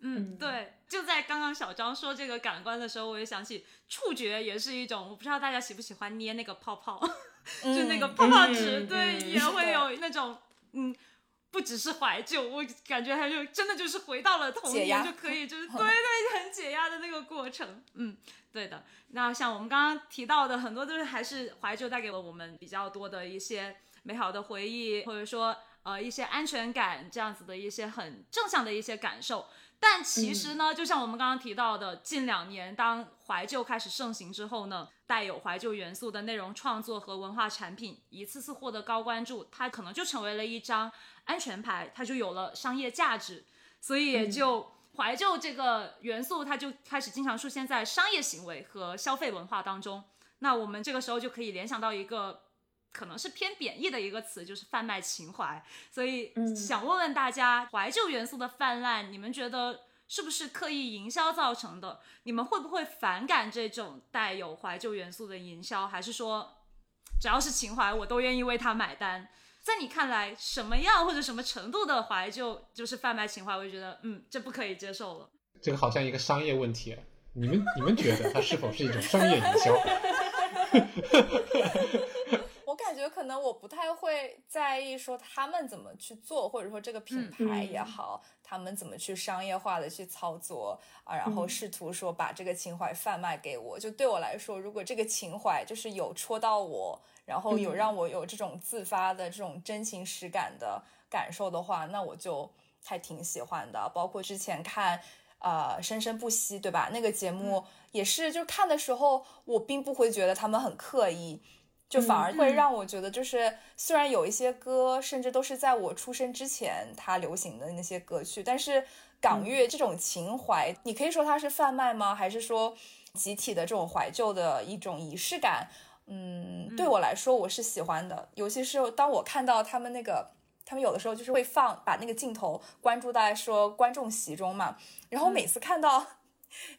嗯，对。就在刚刚小张说这个感官的时候，我也想起触觉也是一种。我不知道大家喜不喜欢捏那个泡泡，就那个泡泡纸，对，也会有那种嗯。不只是怀旧，我感觉他就真的就是回到了童年，就可以 就是对对很解压的那个过程。嗯，对的。那像我们刚刚提到的，很多都是还是怀旧带给了我们比较多的一些美好的回忆，或者说呃一些安全感这样子的一些很正向的一些感受。但其实呢，就像我们刚刚提到的，近两年当怀旧开始盛行之后呢，带有怀旧元素的内容创作和文化产品一次次获得高关注，它可能就成为了一张安全牌，它就有了商业价值，所以也就怀旧这个元素，它就开始经常出现在商业行为和消费文化当中。那我们这个时候就可以联想到一个可能是偏贬义的一个词，就是贩卖情怀。所以想问问大家，怀旧元素的泛滥，你们觉得是不是刻意营销造成的？你们会不会反感这种带有怀旧元素的营销？还是说，只要是情怀，我都愿意为它买单？在你看来，什么样或者什么程度的怀旧就是贩卖情怀？我就觉得，嗯，这不可以接受了。这个好像一个商业问题，你们你们觉得它是否是一种商业营销？我感觉可能我不太会在意说他们怎么去做，或者说这个品牌也好，他们怎么去商业化的去操作啊，然后试图说把这个情怀贩卖给我。就对我来说，如果这个情怀就是有戳到我。然后有让我有这种自发的这种真情实感的感受的话，那我就还挺喜欢的。包括之前看，呃，生生不息，对吧？那个节目也是，就看的时候，我并不会觉得他们很刻意，就反而会让我觉得，就是虽然有一些歌，甚至都是在我出生之前它流行的那些歌曲，但是港乐这种情怀，你可以说它是贩卖吗？还是说集体的这种怀旧的一种仪式感？嗯，对我来说我是喜欢的，尤其是当我看到他们那个，他们有的时候就是会放把那个镜头关注在说观众席中嘛，然后每次看到，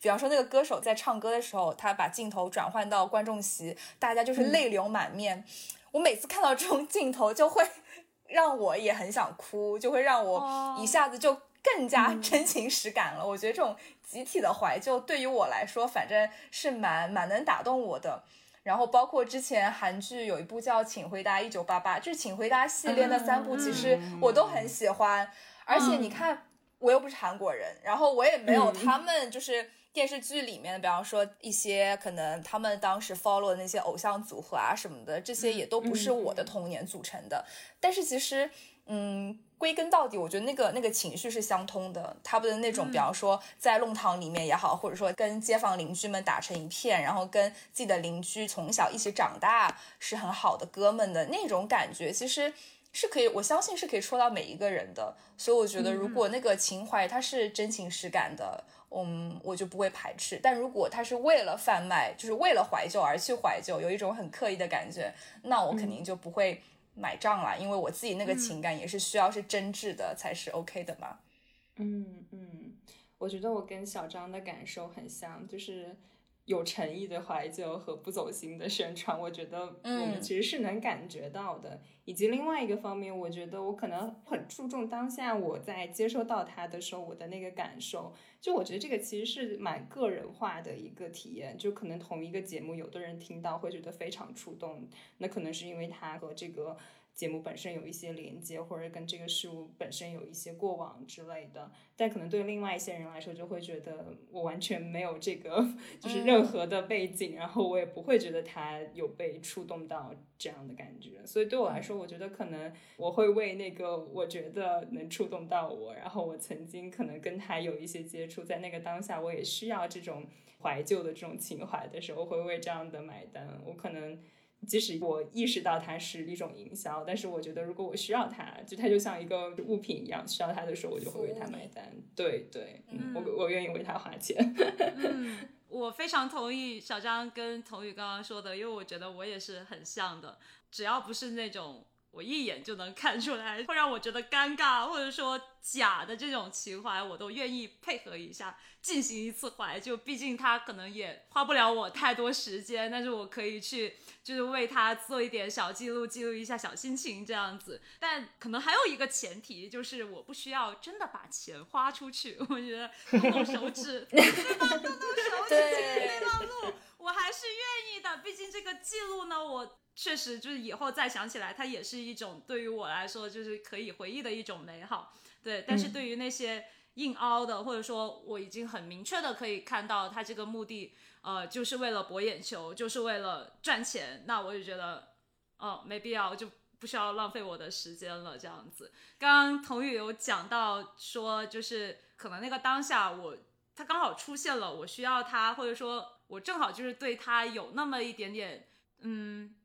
比方说那个歌手在唱歌的时候，他把镜头转换到观众席，大家就是泪流满面，我每次看到这种镜头就会 让我也很想哭，就会让我一下子就更加真情实感了。我觉得这种集体的怀旧对于我来说，反正是蛮蛮能打动我的。然后包括之前韩剧有一部叫《请回答一九八八》，就是《请回答》系列的三部，其实我都很喜欢。而且你看，我又不是韩国人，然后我也没有他们就是电视剧里面，比方说一些可能他们当时 follow 的那些偶像组合啊什么的，这些也都不是我的童年组成的。但是其实，嗯。归根到底，我觉得那个那个情绪是相通的。他们的那种，比方说在弄堂里面也好，或者说跟街坊邻居们打成一片，然后跟自己的邻居从小一起长大，是很好的哥们的那种感觉，其实是可以，我相信是可以戳到每一个人的。所以我觉得，如果那个情怀它是真情实感的，嗯，我就不会排斥。但如果他是为了贩卖，就是为了怀旧而去怀旧，有一种很刻意的感觉，那我肯定就不会。买账了，因为我自己那个情感也是需要是真挚的才是 OK 的嘛。嗯嗯，我觉得我跟小张的感受很像，就是有诚意的怀旧和不走心的宣传，我觉得我们其实是能感觉到的。以及另外一个方面，我觉得我可能很注重当下我在接收到它的时候我的那个感受。就我觉得这个其实是蛮个人化的一个体验，就可能同一个节目，有的人听到会觉得非常触动，那可能是因为他和这个。节目本身有一些连接，或者跟这个事物本身有一些过往之类的，但可能对另外一些人来说，就会觉得我完全没有这个，就是任何的背景，然后我也不会觉得他有被触动到这样的感觉。所以对我来说，我觉得可能我会为那个我觉得能触动到我，然后我曾经可能跟他有一些接触，在那个当下，我也需要这种怀旧的这种情怀的时候，会为这样的买单。我可能。即使我意识到它是一种营销，但是我觉得如果我需要它，就它就像一个物品一样，需要它的时候我就会为它买单。对对，嗯我我愿意为它花钱。嗯，我非常同意小张跟童宇刚刚说的，因为我觉得我也是很像的，只要不是那种。我一眼就能看出来，会让我觉得尴尬，或者说假的这种情怀，我都愿意配合一下，进行一次怀旧。毕竟他可能也花不了我太多时间，但是我可以去，就是为他做一点小记录，记录一下小心情这样子。但可能还有一个前提，就是我不需要真的把钱花出去。我觉得动动手指，对吧？动动手指，我还是愿意的。毕竟这个记录呢，我。确实，就是以后再想起来，它也是一种对于我来说就是可以回忆的一种美好。对，但是对于那些硬凹的，或者说我已经很明确的可以看到它这个目的，呃，就是为了博眼球，就是为了赚钱，那我就觉得，哦，没必要，就不需要浪费我的时间了。这样子，刚刚童宇有讲到说，就是可能那个当下我他刚好出现了，我需要他，或者说我正好就是对他有那么一点点，嗯。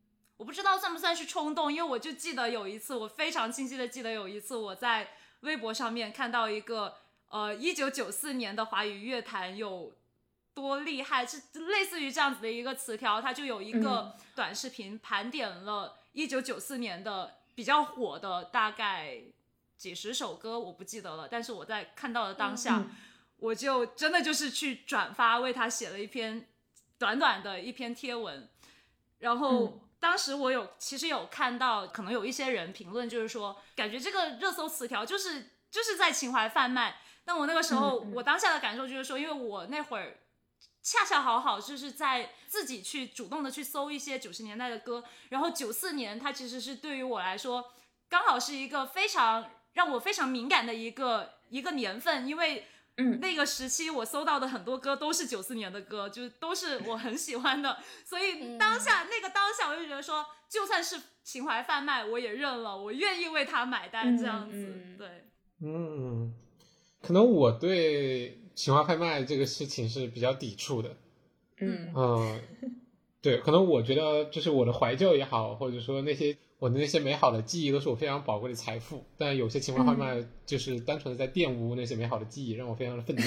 我不知道算不算是冲动，因为我就记得有一次，我非常清晰的记得有一次我在微博上面看到一个呃，一九九四年的华语乐坛有多厉害，是类似于这样子的一个词条，它就有一个短视频盘点了一九九四年的比较火的大概几十首歌，我不记得了，但是我在看到的当下，我就真的就是去转发，为他写了一篇短短的一篇贴文，然后当时我有其实有看到，可能有一些人评论，就是说感觉这个热搜词条就是就是在情怀贩卖。但我那个时候，我当下的感受就是说，因为我那会儿恰恰好好就是在自己去主动的去搜一些九十年代的歌，然后九四年它其实是对于我来说，刚好是一个非常让我非常敏感的一个一个年份，因为嗯。那个时期我搜到的很多歌都是九四年的歌，就是都是我很喜欢的，所以当下那个当下我就觉得说，就算是情怀贩卖我也认了，我愿意为他买单这样子，对，嗯。可能我对情怀贩卖这个事情是比较抵触的，嗯。嗯，对，可能我觉得就是我的怀旧也好，或者说那些我的那些美好的记忆都是我非常宝贵的财富，但有些情况下面就是单纯的在玷污那些美好的记忆，让我非常的愤怒。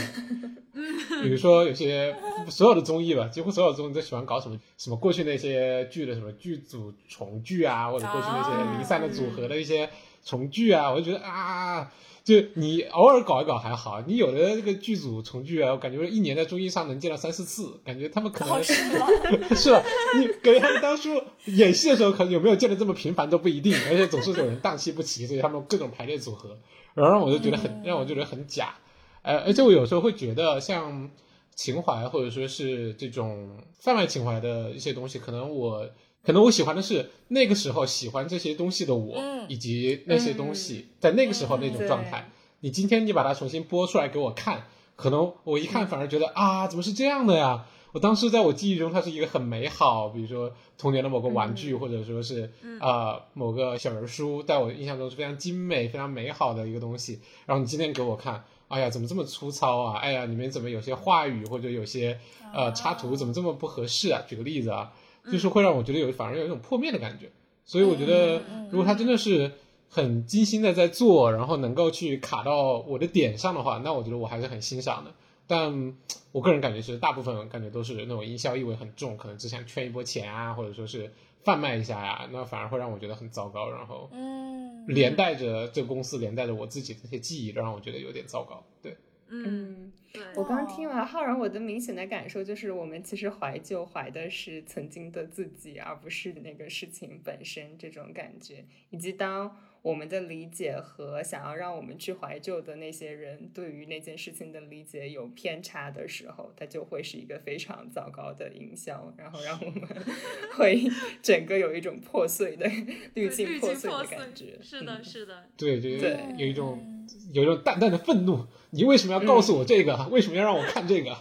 比如说有些所有的综艺吧，几乎所有的综艺都喜欢搞什么什么过去那些剧的什么剧组重聚啊，或者过去那些零散的组合的一些重聚啊，我就觉得啊。就你偶尔搞一搞还好，你有的这个剧组重聚啊，我感觉一年在综艺上能见到三四次，感觉他们可能是 是吧？你感觉他们当初演戏的时候，可能有没有见的这么频繁都不一定，而且总是有人档期不齐，所以他们各种排列组合，然后让我就觉得很让我觉得很假。呃，而且我有时候会觉得，像情怀或者说是这种贩卖情怀的一些东西，可能我。可能我喜欢的是那个时候喜欢这些东西的我，以及那些东西在那个时候那种状态。你今天你把它重新播出来给我看，可能我一看反而觉得啊，怎么是这样的呀？我当时在我记忆中它是一个很美好，比如说童年的某个玩具，或者说是啊某个小人书，在我印象中是非常精美、非常美好的一个东西。然后你今天给我看，哎呀，怎么这么粗糙啊？哎呀，里面怎么有些话语或者有些呃插图怎么这么不合适啊？举个例子啊。就是会让我觉得有反而有一种破灭的感觉，所以我觉得如果他真的是很精心的在做，然后能够去卡到我的点上的话，那我觉得我还是很欣赏的。但我个人感觉是大部分感觉都是那种营销意味很重，可能只想圈一波钱啊，或者说是贩卖一下呀，那反而会让我觉得很糟糕。然后，嗯，连带着这个公司，连带着我自己这些记忆，让我觉得有点糟糕。对。嗯，我刚听完浩然，我的明显的感受就是，我们其实怀旧怀的是曾经的自己，而不是那个事情本身这种感觉。以及当我们的理解和想要让我们去怀旧的那些人对于那件事情的理解有偏差的时候，它就会是一个非常糟糕的营销，然后让我们 会整个有一种破碎的滤镜破碎的感觉。是的，是的，对对对，有一种。有一种淡淡的愤怒，你为什么要告诉我这个？为什么要让我看这个？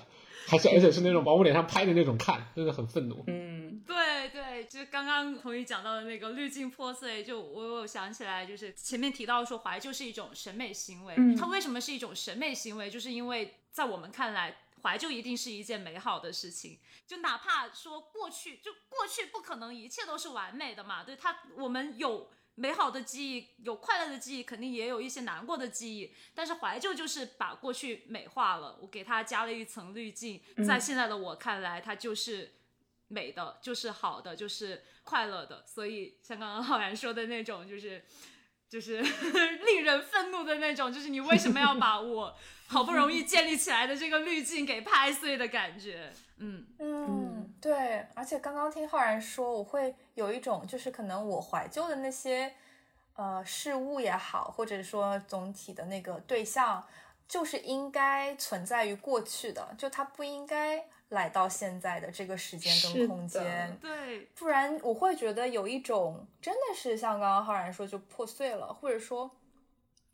还是而且是那种往我脸上拍的那种看，真的很愤怒。嗯，对对，就刚刚同意讲到的那个滤镜破碎，就我有想起来，就是前面提到说怀旧是一种审美行为，它为什么是一种审美行为？就是因为在我们看来，怀旧一定是一件美好的事情，就哪怕说过去，就过去不可能一切都是完美的嘛，对它，我们有。美好的记忆有快乐的记忆，肯定也有一些难过的记忆。但是怀旧就是把过去美化了，我给它加了一层滤镜，在现在的我看来，它就是美的，就是好的，就是快乐的。所以像刚刚浩然说的那种，就是就是 令人愤怒的那种，就是你为什么要把我 好不容易建立起来的这个滤镜给拍碎的感觉？嗯嗯，对，而且刚刚听浩然说，我会有一种就是可能我怀旧的那些呃事物也好，或者说总体的那个对象，就是应该存在于过去的，就它不应该来到现在的这个时间跟空间，对，不然我会觉得有一种真的是像刚刚浩然说就破碎了，或者说。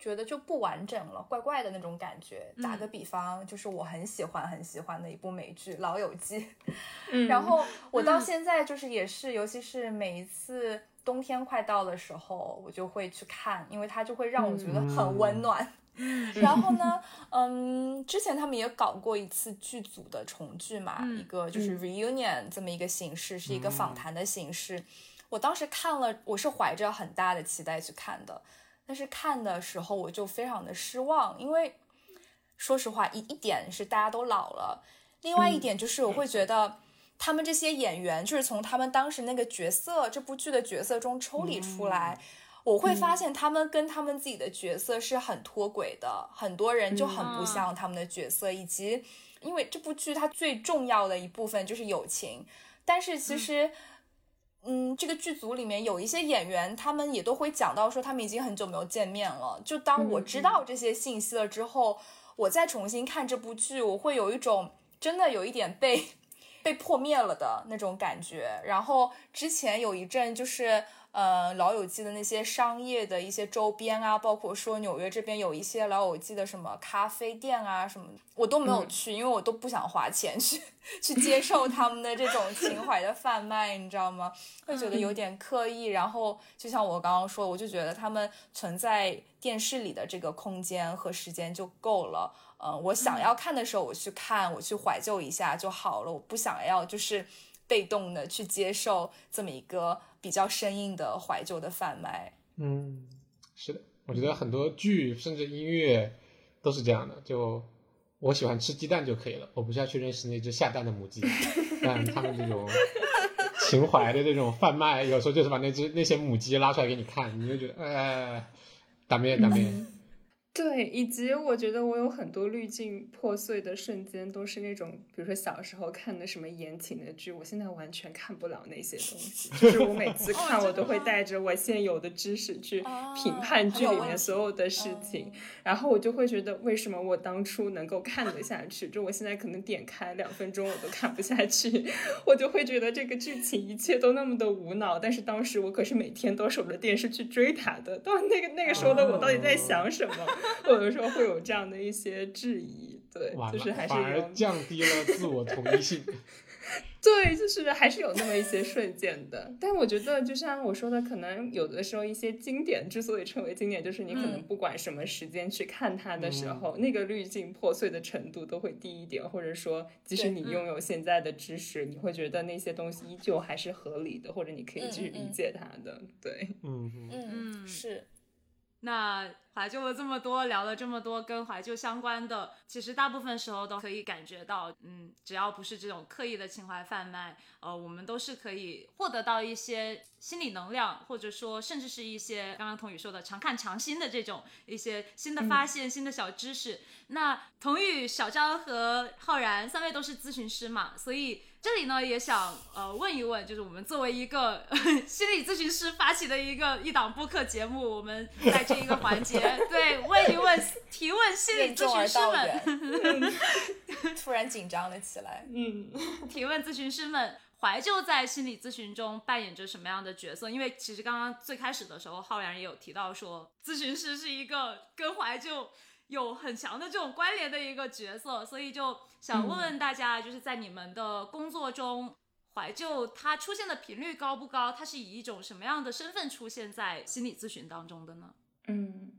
觉得就不完整了，怪怪的那种感觉。打个比方，就是我很喜欢很喜欢的一部美剧《老友记》，然后我到现在就是也是，尤其是每一次冬天快到的时候，我就会去看，因为它就会让我觉得很温暖。然后呢，嗯，之前他们也搞过一次剧组的重聚嘛，一个就是 reunion 这么一个形式，是一个访谈的形式。我当时看了，我是怀着很大的期待去看的。但是看的时候我就非常的失望，因为说实话，一一点是大家都老了，另外一点就是我会觉得他们这些演员就是从他们当时那个角色这部剧的角色中抽离出来，我会发现他们跟他们自己的角色是很脱轨的，很多人就很不像他们的角色，以及因为这部剧它最重要的一部分就是友情，但是其实。嗯，这个剧组里面有一些演员，他们也都会讲到说，他们已经很久没有见面了。就当我知道这些信息了之后，我再重新看这部剧，我会有一种真的有一点被 被破灭了的那种感觉。然后之前有一阵就是。呃，老友记的那些商业的一些周边啊，包括说纽约这边有一些老友记的什么咖啡店啊什么，我都没有去，因为我都不想花钱去去接受他们的这种情怀的贩卖，你知道吗？会觉得有点刻意。然后就像我刚刚说，我就觉得他们存在电视里的这个空间和时间就够了。呃，我想要看的时候我去看，我去怀旧一下就好了。我不想要就是被动的去接受这么一个。比较生硬的怀旧的贩卖，嗯，是的，我觉得很多剧甚至音乐都是这样的。就我喜欢吃鸡蛋就可以了，我不需要去认识那只下蛋的母鸡。但他们这种 情怀的这种贩卖，有时候就是把那只那些母鸡拉出来给你看，你就觉得，呃，打咩打咩。对，以及我觉得我有很多滤镜破碎的瞬间，都是那种，比如说小时候看的什么言情的剧，我现在完全看不了那些东西。就是我每次看，我都会带着我现有的知识去评判剧里面所有的事情，然后我就会觉得，为什么我当初能够看得下去，就我现在可能点开两分钟我都看不下去，我就会觉得这个剧情一切都那么的无脑。但是当时我可是每天都守着电视去追它的，到那个那个时候的我到底在想什么？有的时候会有这样的一些质疑，对，就是还是反而降低了自我同一性。对，就是还是有那么一些瞬间的。但我觉得，就像我说的，可能有的时候一些经典之所以称为经典，就是你可能不管什么时间去看它的时候，那个滤镜破碎的程度都会低一点，或者说，即使你拥有现在的知识，你会觉得那些东西依旧还是合理的，或者你可以去理解它的。对，嗯嗯嗯，是。那怀旧了这么多，聊了这么多跟怀旧相关的，其实大部分时候都可以感觉到，嗯，只要不是这种刻意的情怀贩卖，呃，我们都是可以获得到一些心理能量，或者说甚至是一些刚刚童宇说的常看常新的这种一些新的发现、新的小知识。那童宇、小张和浩然三位都是咨询师嘛，所以。这里呢，也想呃问一问，就是我们作为一个 心理咨询师发起的一个一档播客节目，我们在这一个环节，对问一问提问心理咨询师们，突然紧张了起来，嗯，提问咨询师们，怀旧在心理咨询中扮演着什么样的角色？因为其实刚刚最开始的时候，浩然也有提到说，咨询师是一个跟怀旧。有很强的这种关联的一个角色，所以就想问问大家，就是在你们的工作中，怀旧它出现的频率高不高？它是以一种什么样的身份出现在心理咨询当中的呢？嗯，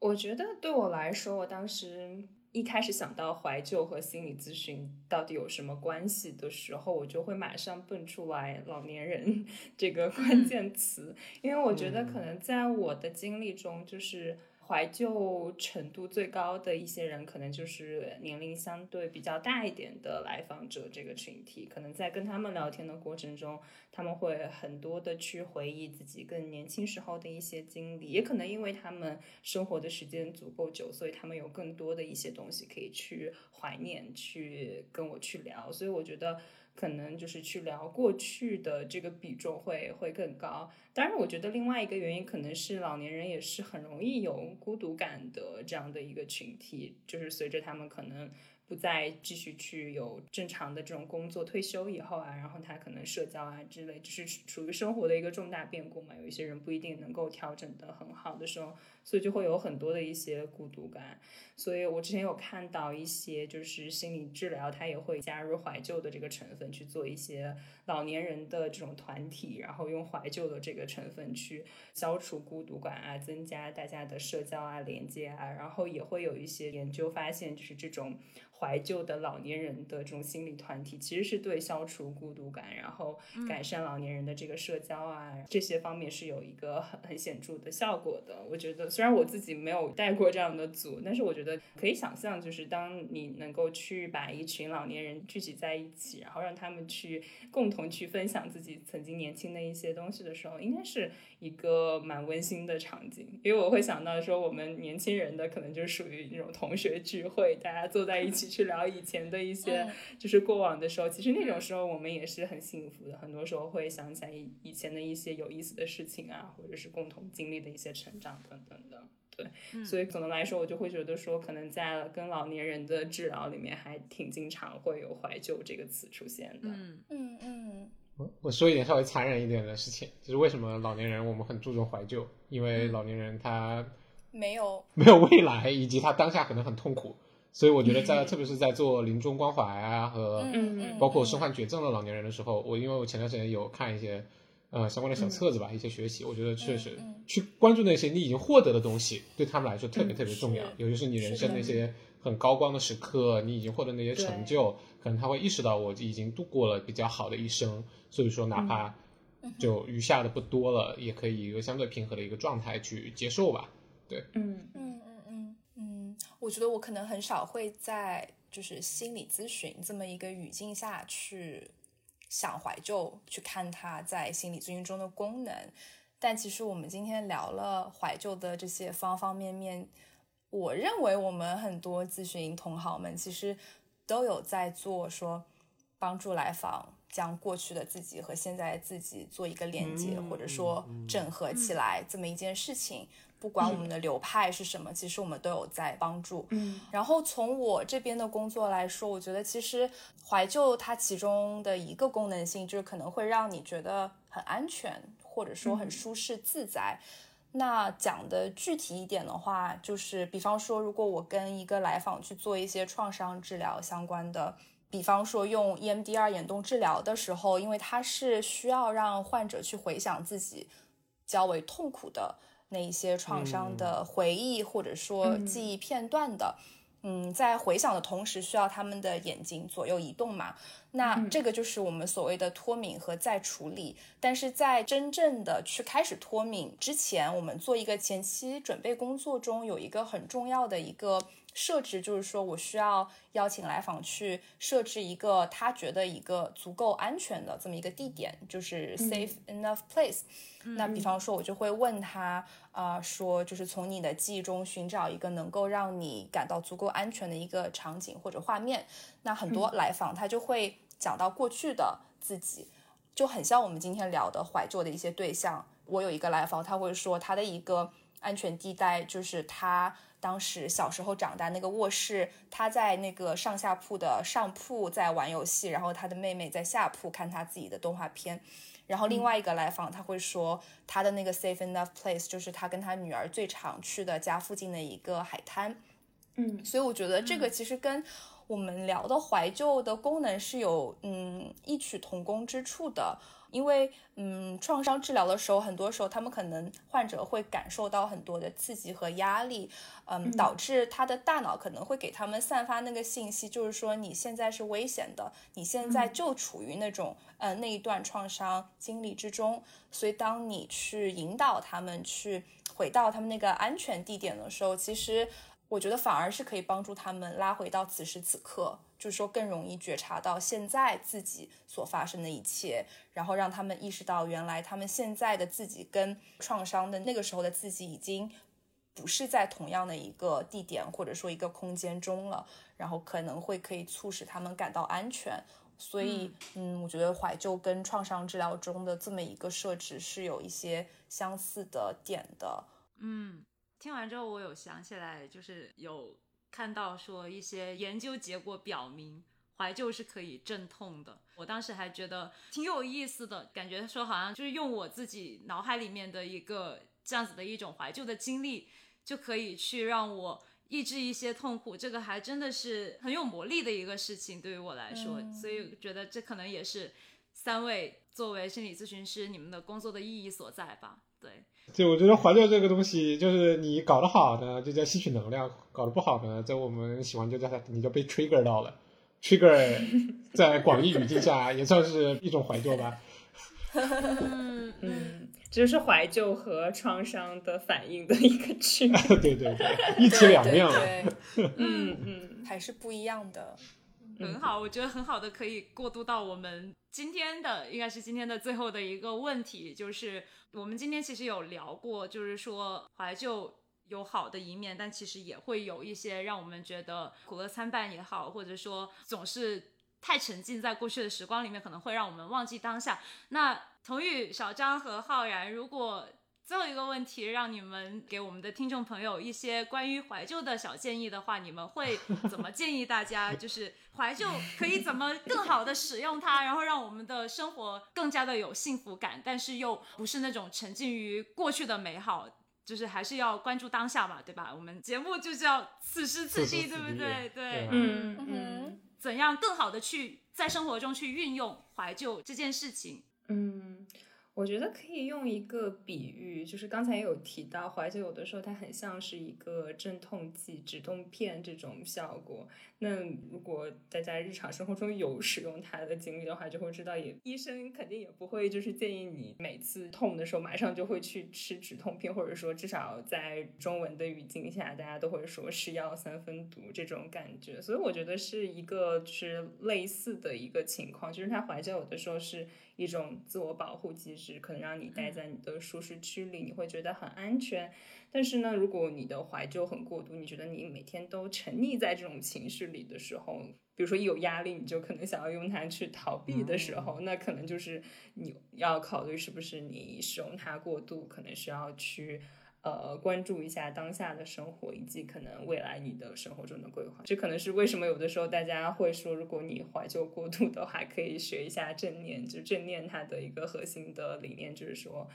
我觉得对我来说，我当时一开始想到怀旧和心理咨询到底有什么关系的时候，我就会马上蹦出来“老年人”这个关键词，因为我觉得可能在我的经历中，就是。怀旧程度最高的一些人，可能就是年龄相对比较大一点的来访者这个群体。可能在跟他们聊天的过程中，他们会很多的去回忆自己更年轻时候的一些经历，也可能因为他们生活的时间足够久，所以他们有更多的一些东西可以去怀念，去跟我去聊。所以我觉得。可能就是去聊过去的这个比重会会更高。当然，我觉得另外一个原因可能是老年人也是很容易有孤独感的这样的一个群体，就是随着他们可能。不再继续去有正常的这种工作，退休以后啊，然后他可能社交啊之类，就是属于生活的一个重大变故嘛。有一些人不一定能够调整的很好的时候，所以就会有很多的一些孤独感。所以我之前有看到一些就是心理治疗，它也会加入怀旧的这个成分去做一些老年人的这种团体，然后用怀旧的这个成分去消除孤独感啊，增加大家的社交啊连接啊，然后也会有一些研究发现，就是这种。怀旧的老年人的这种心理团体，其实是对消除孤独感，然后改善老年人的这个社交啊这些方面是有一个很很显著的效果的。我觉得虽然我自己没有带过这样的组，但是我觉得可以想象，就是当你能够去把一群老年人聚集在一起，然后让他们去共同去分享自己曾经年轻的一些东西的时候，应该是一个蛮温馨的场景。因为我会想到说，我们年轻人的可能就是属于那种同学聚会，大家坐在一起。去聊以前的一 些，就是过往的时候，其实那种时候我们也是很幸福的。很多时候会想起来以以前的一些有意思的事情啊，或者是共同经历的一些成长等等的。对，所以总的来说，我就会觉得说，可能在跟老年人的治疗里面，还挺经常会有怀旧这个词出现的。嗯嗯嗯。我我说一点稍微残忍一点的事情，就是为什么老年人我们很注重怀旧？因为老年人他没有没有未来，以及他当下可能很痛苦。所以我觉得在 特别是在做临终关怀啊和包括身患绝症的老年人的时候，我因为我前段时间有看一些呃相关的小册子吧，一些学习，我觉得确实去关注那些你已经获得的东西，对他们来说特别特别重要。尤其是你人生那些很高光的时刻，你已经获得那些成就，可能他会意识到我已经度过了比较好的一生。所以说，哪怕就余下的不多了，也可以一个相对平和的一个状态去接受吧。对，嗯嗯。我觉得我可能很少会在就是心理咨询这么一个语境下去想怀旧，去看它在心理咨询中的功能。但其实我们今天聊了怀旧的这些方方面面，我认为我们很多咨询同行们其实都有在做，说帮助来访将过去的自己和现在自己做一个连接，或者说整合起来这么一件事情。不管我们的流派是什么，其实我们都有在帮助。嗯，然后从我这边的工作来说，我觉得其实怀旧它其中的一个功能性就是可能会让你觉得很安全，或者说很舒适自在。那讲的具体一点的话，就是比方说，如果我跟一个来访去做一些创伤治疗相关的，比方说用 EMDR 眼动治疗的时候，因为它是需要让患者去回想自己较为痛苦的。那一些创伤的回忆或者说记忆片段的，嗯，在回想的同时，需要他们的眼睛左右移动嘛？那这个就是我们所谓的脱敏和再处理。但是在真正的去开始脱敏之前，我们做一个前期准备工作中，有一个很重要的一个。设置就是说，我需要邀请来访去设置一个他觉得一个足够安全的这么一个地点，就是 safe enough place。那比方说，我就会问他啊，说就是从你的记忆中寻找一个能够让你感到足够安全的一个场景或者画面。那很多来访他就会讲到过去的自己，就很像我们今天聊的怀旧的一些对象。我有一个来访，他会说他的一个安全地带就是他。当时小时候长大那个卧室，他在那个上下铺的上铺在玩游戏，然后他的妹妹在下铺看他自己的动画片。然后另外一个来访他会说，他的那个 safe enough place 就是他跟他女儿最常去的家附近的一个海滩。嗯，所以我觉得这个其实跟我们聊的怀旧的功能是有嗯异曲同工之处的。因为，嗯，创伤治疗的时候，很多时候他们可能患者会感受到很多的刺激和压力，嗯，导致他的大脑可能会给他们散发那个信息，就是说你现在是危险的，你现在就处于那种，呃，那一段创伤经历之中。所以，当你去引导他们去回到他们那个安全地点的时候，其实我觉得反而是可以帮助他们拉回到此时此刻。就是说，更容易觉察到现在自己所发生的一切，然后让他们意识到，原来他们现在的自己跟创伤的那个时候的自己已经不是在同样的一个地点或者说一个空间中了，然后可能会可以促使他们感到安全。所以，嗯，我觉得怀旧跟创伤治疗中的这么一个设置是有一些相似的点的。嗯，听完之后，我有想起来，就是有。看到说一些研究结果表明怀旧是可以镇痛的，我当时还觉得挺有意思的，感觉说好像就是用我自己脑海里面的一个这样子的一种怀旧的经历，就可以去让我抑制一些痛苦，这个还真的是很有魔力的一个事情对于我来说，所以觉得这可能也是三位作为心理咨询师你们的工作的意义所在吧。对，就我觉得怀旧这个东西，就是你搞得好呢，就叫吸取能量；搞得不好呢，在我们喜欢就叫它，你就被 trigger 到了。trigger 在广义语境下也算是一种怀旧吧。嗯嗯，就是怀旧和创伤的反应的一个区 别。对对对，一体两面了。嗯嗯，还是不一样的。很好，我觉得很好的可以过渡到我们今天的，应该是今天的最后的一个问题，就是我们今天其实有聊过，就是说怀旧有好的一面，但其实也会有一些让我们觉得苦乐参半也好，或者说总是。太沉浸在过去的时光里面，可能会让我们忘记当下。那童宇、小张和浩然，如果最后一个问题让你们给我们的听众朋友一些关于怀旧的小建议的话，你们会怎么建议大家？就是怀旧可以怎么更好的使用它，然后让我们的生活更加的有幸福感，但是又不是那种沉浸于过去的美好，就是还是要关注当下嘛，对吧？我们节目就叫此时此地，对不对？对，嗯嗯。怎样更好的去在生活中去运用怀旧这件事情？嗯。我觉得可以用一个比喻，就是刚才有提到怀旧，有的时候它很像是一个镇痛剂、止痛片这种效果。那如果大家日常生活中有使用它的经历的话，就会知道，也医生肯定也不会就是建议你每次痛的时候马上就会去吃止痛片，或者说至少在中文的语境下，大家都会说是药三分毒这种感觉。所以我觉得是一个是类似的一个情况，就是它怀旧有的时候是。一种自我保护机制，可能让你待在你的舒适区里，你会觉得很安全。但是呢，如果你的怀旧很过度，你觉得你每天都沉溺在这种情绪里的时候，比如说一有压力，你就可能想要用它去逃避的时候，那可能就是你要考虑是不是你使用它过度，可能需要去。呃，关注一下当下的生活，以及可能未来你的生活中的规划。这可能是为什么有的时候大家会说，如果你怀旧过度的话，可以学一下正念。就正念它的一个核心的理念就是说，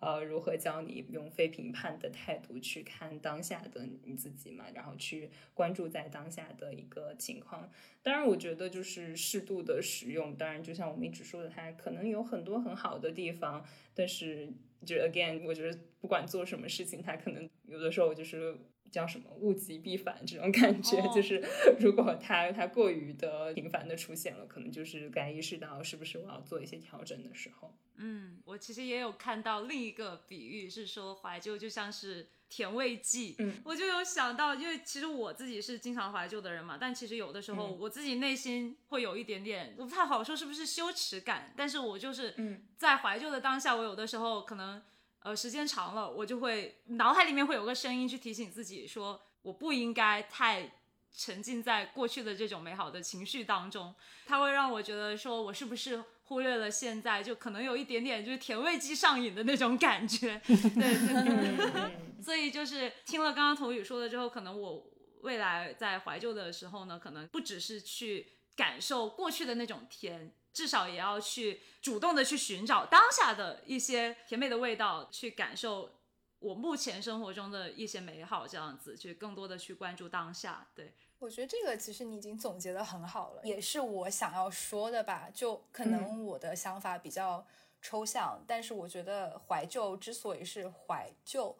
呃，如何教你用非评判的态度去看当下的你自己嘛，然后去关注在当下的一个情况。当然，我觉得就是适度的使用。当然，就像我们一直说的，它可能有很多很好的地方，但是。就 again，我觉得不管做什么事情，他可能有的时候就是叫什么物极必反这种感觉，就是如果他他过于的频繁的出现了，可能就是该意识到是不是我要做一些调整的时候。嗯，我其实也有看到另一个比喻，是说怀旧就像是甜味剂。嗯，我就有想到，因为其实我自己是经常怀旧的人嘛，但其实有的时候我自己内心会有一点点，我不太好说是不是羞耻感，但是我就是在怀旧的当下，我有的时候可能呃时间长了，我就会脑海里面会有个声音去提醒自己说，我不应该太沉浸在过去的这种美好的情绪当中，它会让我觉得说我是不是。忽略了现在，就可能有一点点就是甜味剂上瘾的那种感觉，对对。所以就是听了刚刚童宇说的之后，可能我未来在怀旧的时候呢，可能不只是去感受过去的那种甜，至少也要去主动的去寻找当下的一些甜美的味道，去感受我目前生活中的一些美好，这样子，去更多的去关注当下，对。我觉得这个其实你已经总结的很好了，也是我想要说的吧。就可能我的想法比较抽象，但是我觉得怀旧之所以是怀旧，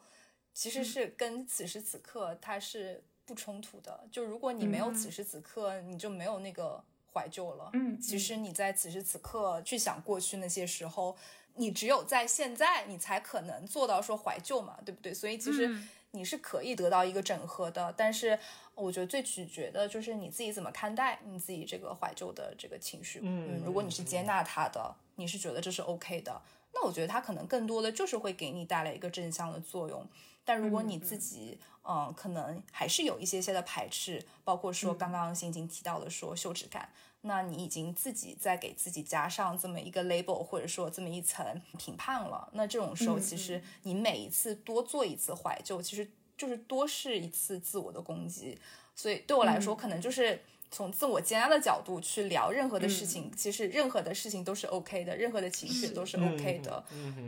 其实是跟此时此刻它是不冲突的。就如果你没有此时此刻，你就没有那个怀旧了。嗯，其实你在此时此刻去想过去那些时候，你只有在现在，你才可能做到说怀旧嘛，对不对？所以其实。你是可以得到一个整合的，但是我觉得最取决的就是你自己怎么看待你自己这个怀旧的这个情绪。嗯，如果你是接纳它的，你是觉得这是 OK 的，那我觉得它可能更多的就是会给你带来一个正向的作用。但如果你自己，嗯，可能还是有一些些的排斥，包括说刚刚心情提到的说羞耻感。那你已经自己在给自己加上这么一个 label，或者说这么一层评判了。那这种时候，其实你每一次多做一次怀旧，其实就是多试一次自我的攻击。所以对我来说，可能就是。从自我接纳的角度去聊任何的事情，其实任何的事情都是 OK 的，任何的情绪都是 OK 的。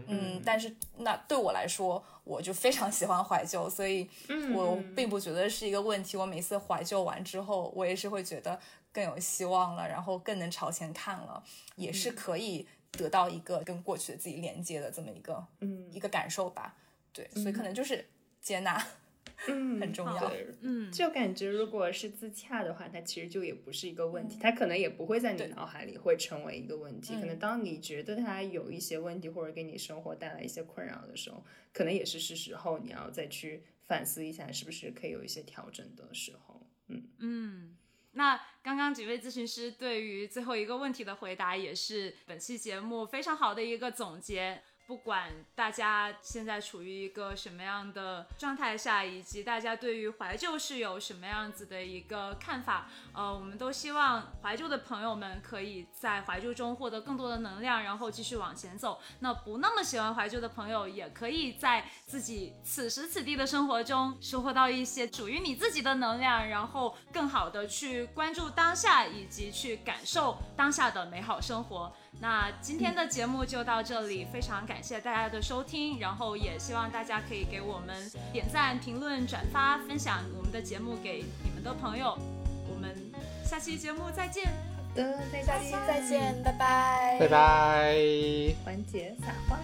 嗯，但是那对我来说，我就非常喜欢怀旧，所以我并不觉得是一个问题。我每次怀旧完之后，我也是会觉得更有希望了，然后更能朝前看了，也是可以得到一个跟过去的自己连接的这么一个嗯一个感受吧。对，所以可能就是接纳。嗯，很重要。嗯，就感觉如果是自洽的话，它其实就也不是一个问题，它可能也不会在你脑海里会成为一个问题。可能当你觉得它有一些问题，或者给你生活带来一些困扰的时候，可能也是是时候你要再去反思一下，是不是可以有一些调整的时候。嗯嗯。那刚刚几位咨询师对于最后一个问题的回答，也是本期节目非常好的一个总结。不管大家现在处于一个什么样的状态下，以及大家对于怀旧是有什么样子的一个看法，呃，我们都希望怀旧的朋友们可以在怀旧中获得更多的能量，然后继续往前走。那不那么喜欢怀旧的朋友，也可以在自己此时此地的生活中收获到一些属于你自己的能量，然后更好的去关注当下，以及去感受当下的美好生活。那今天的节目就到这里，非常感谢大家的收听，然后也希望大家可以给我们点赞、评论、转发、分享我们的节目给你们的朋友。我们下期节目再见。好的，下期再见，拜拜，拜拜。环节撒花。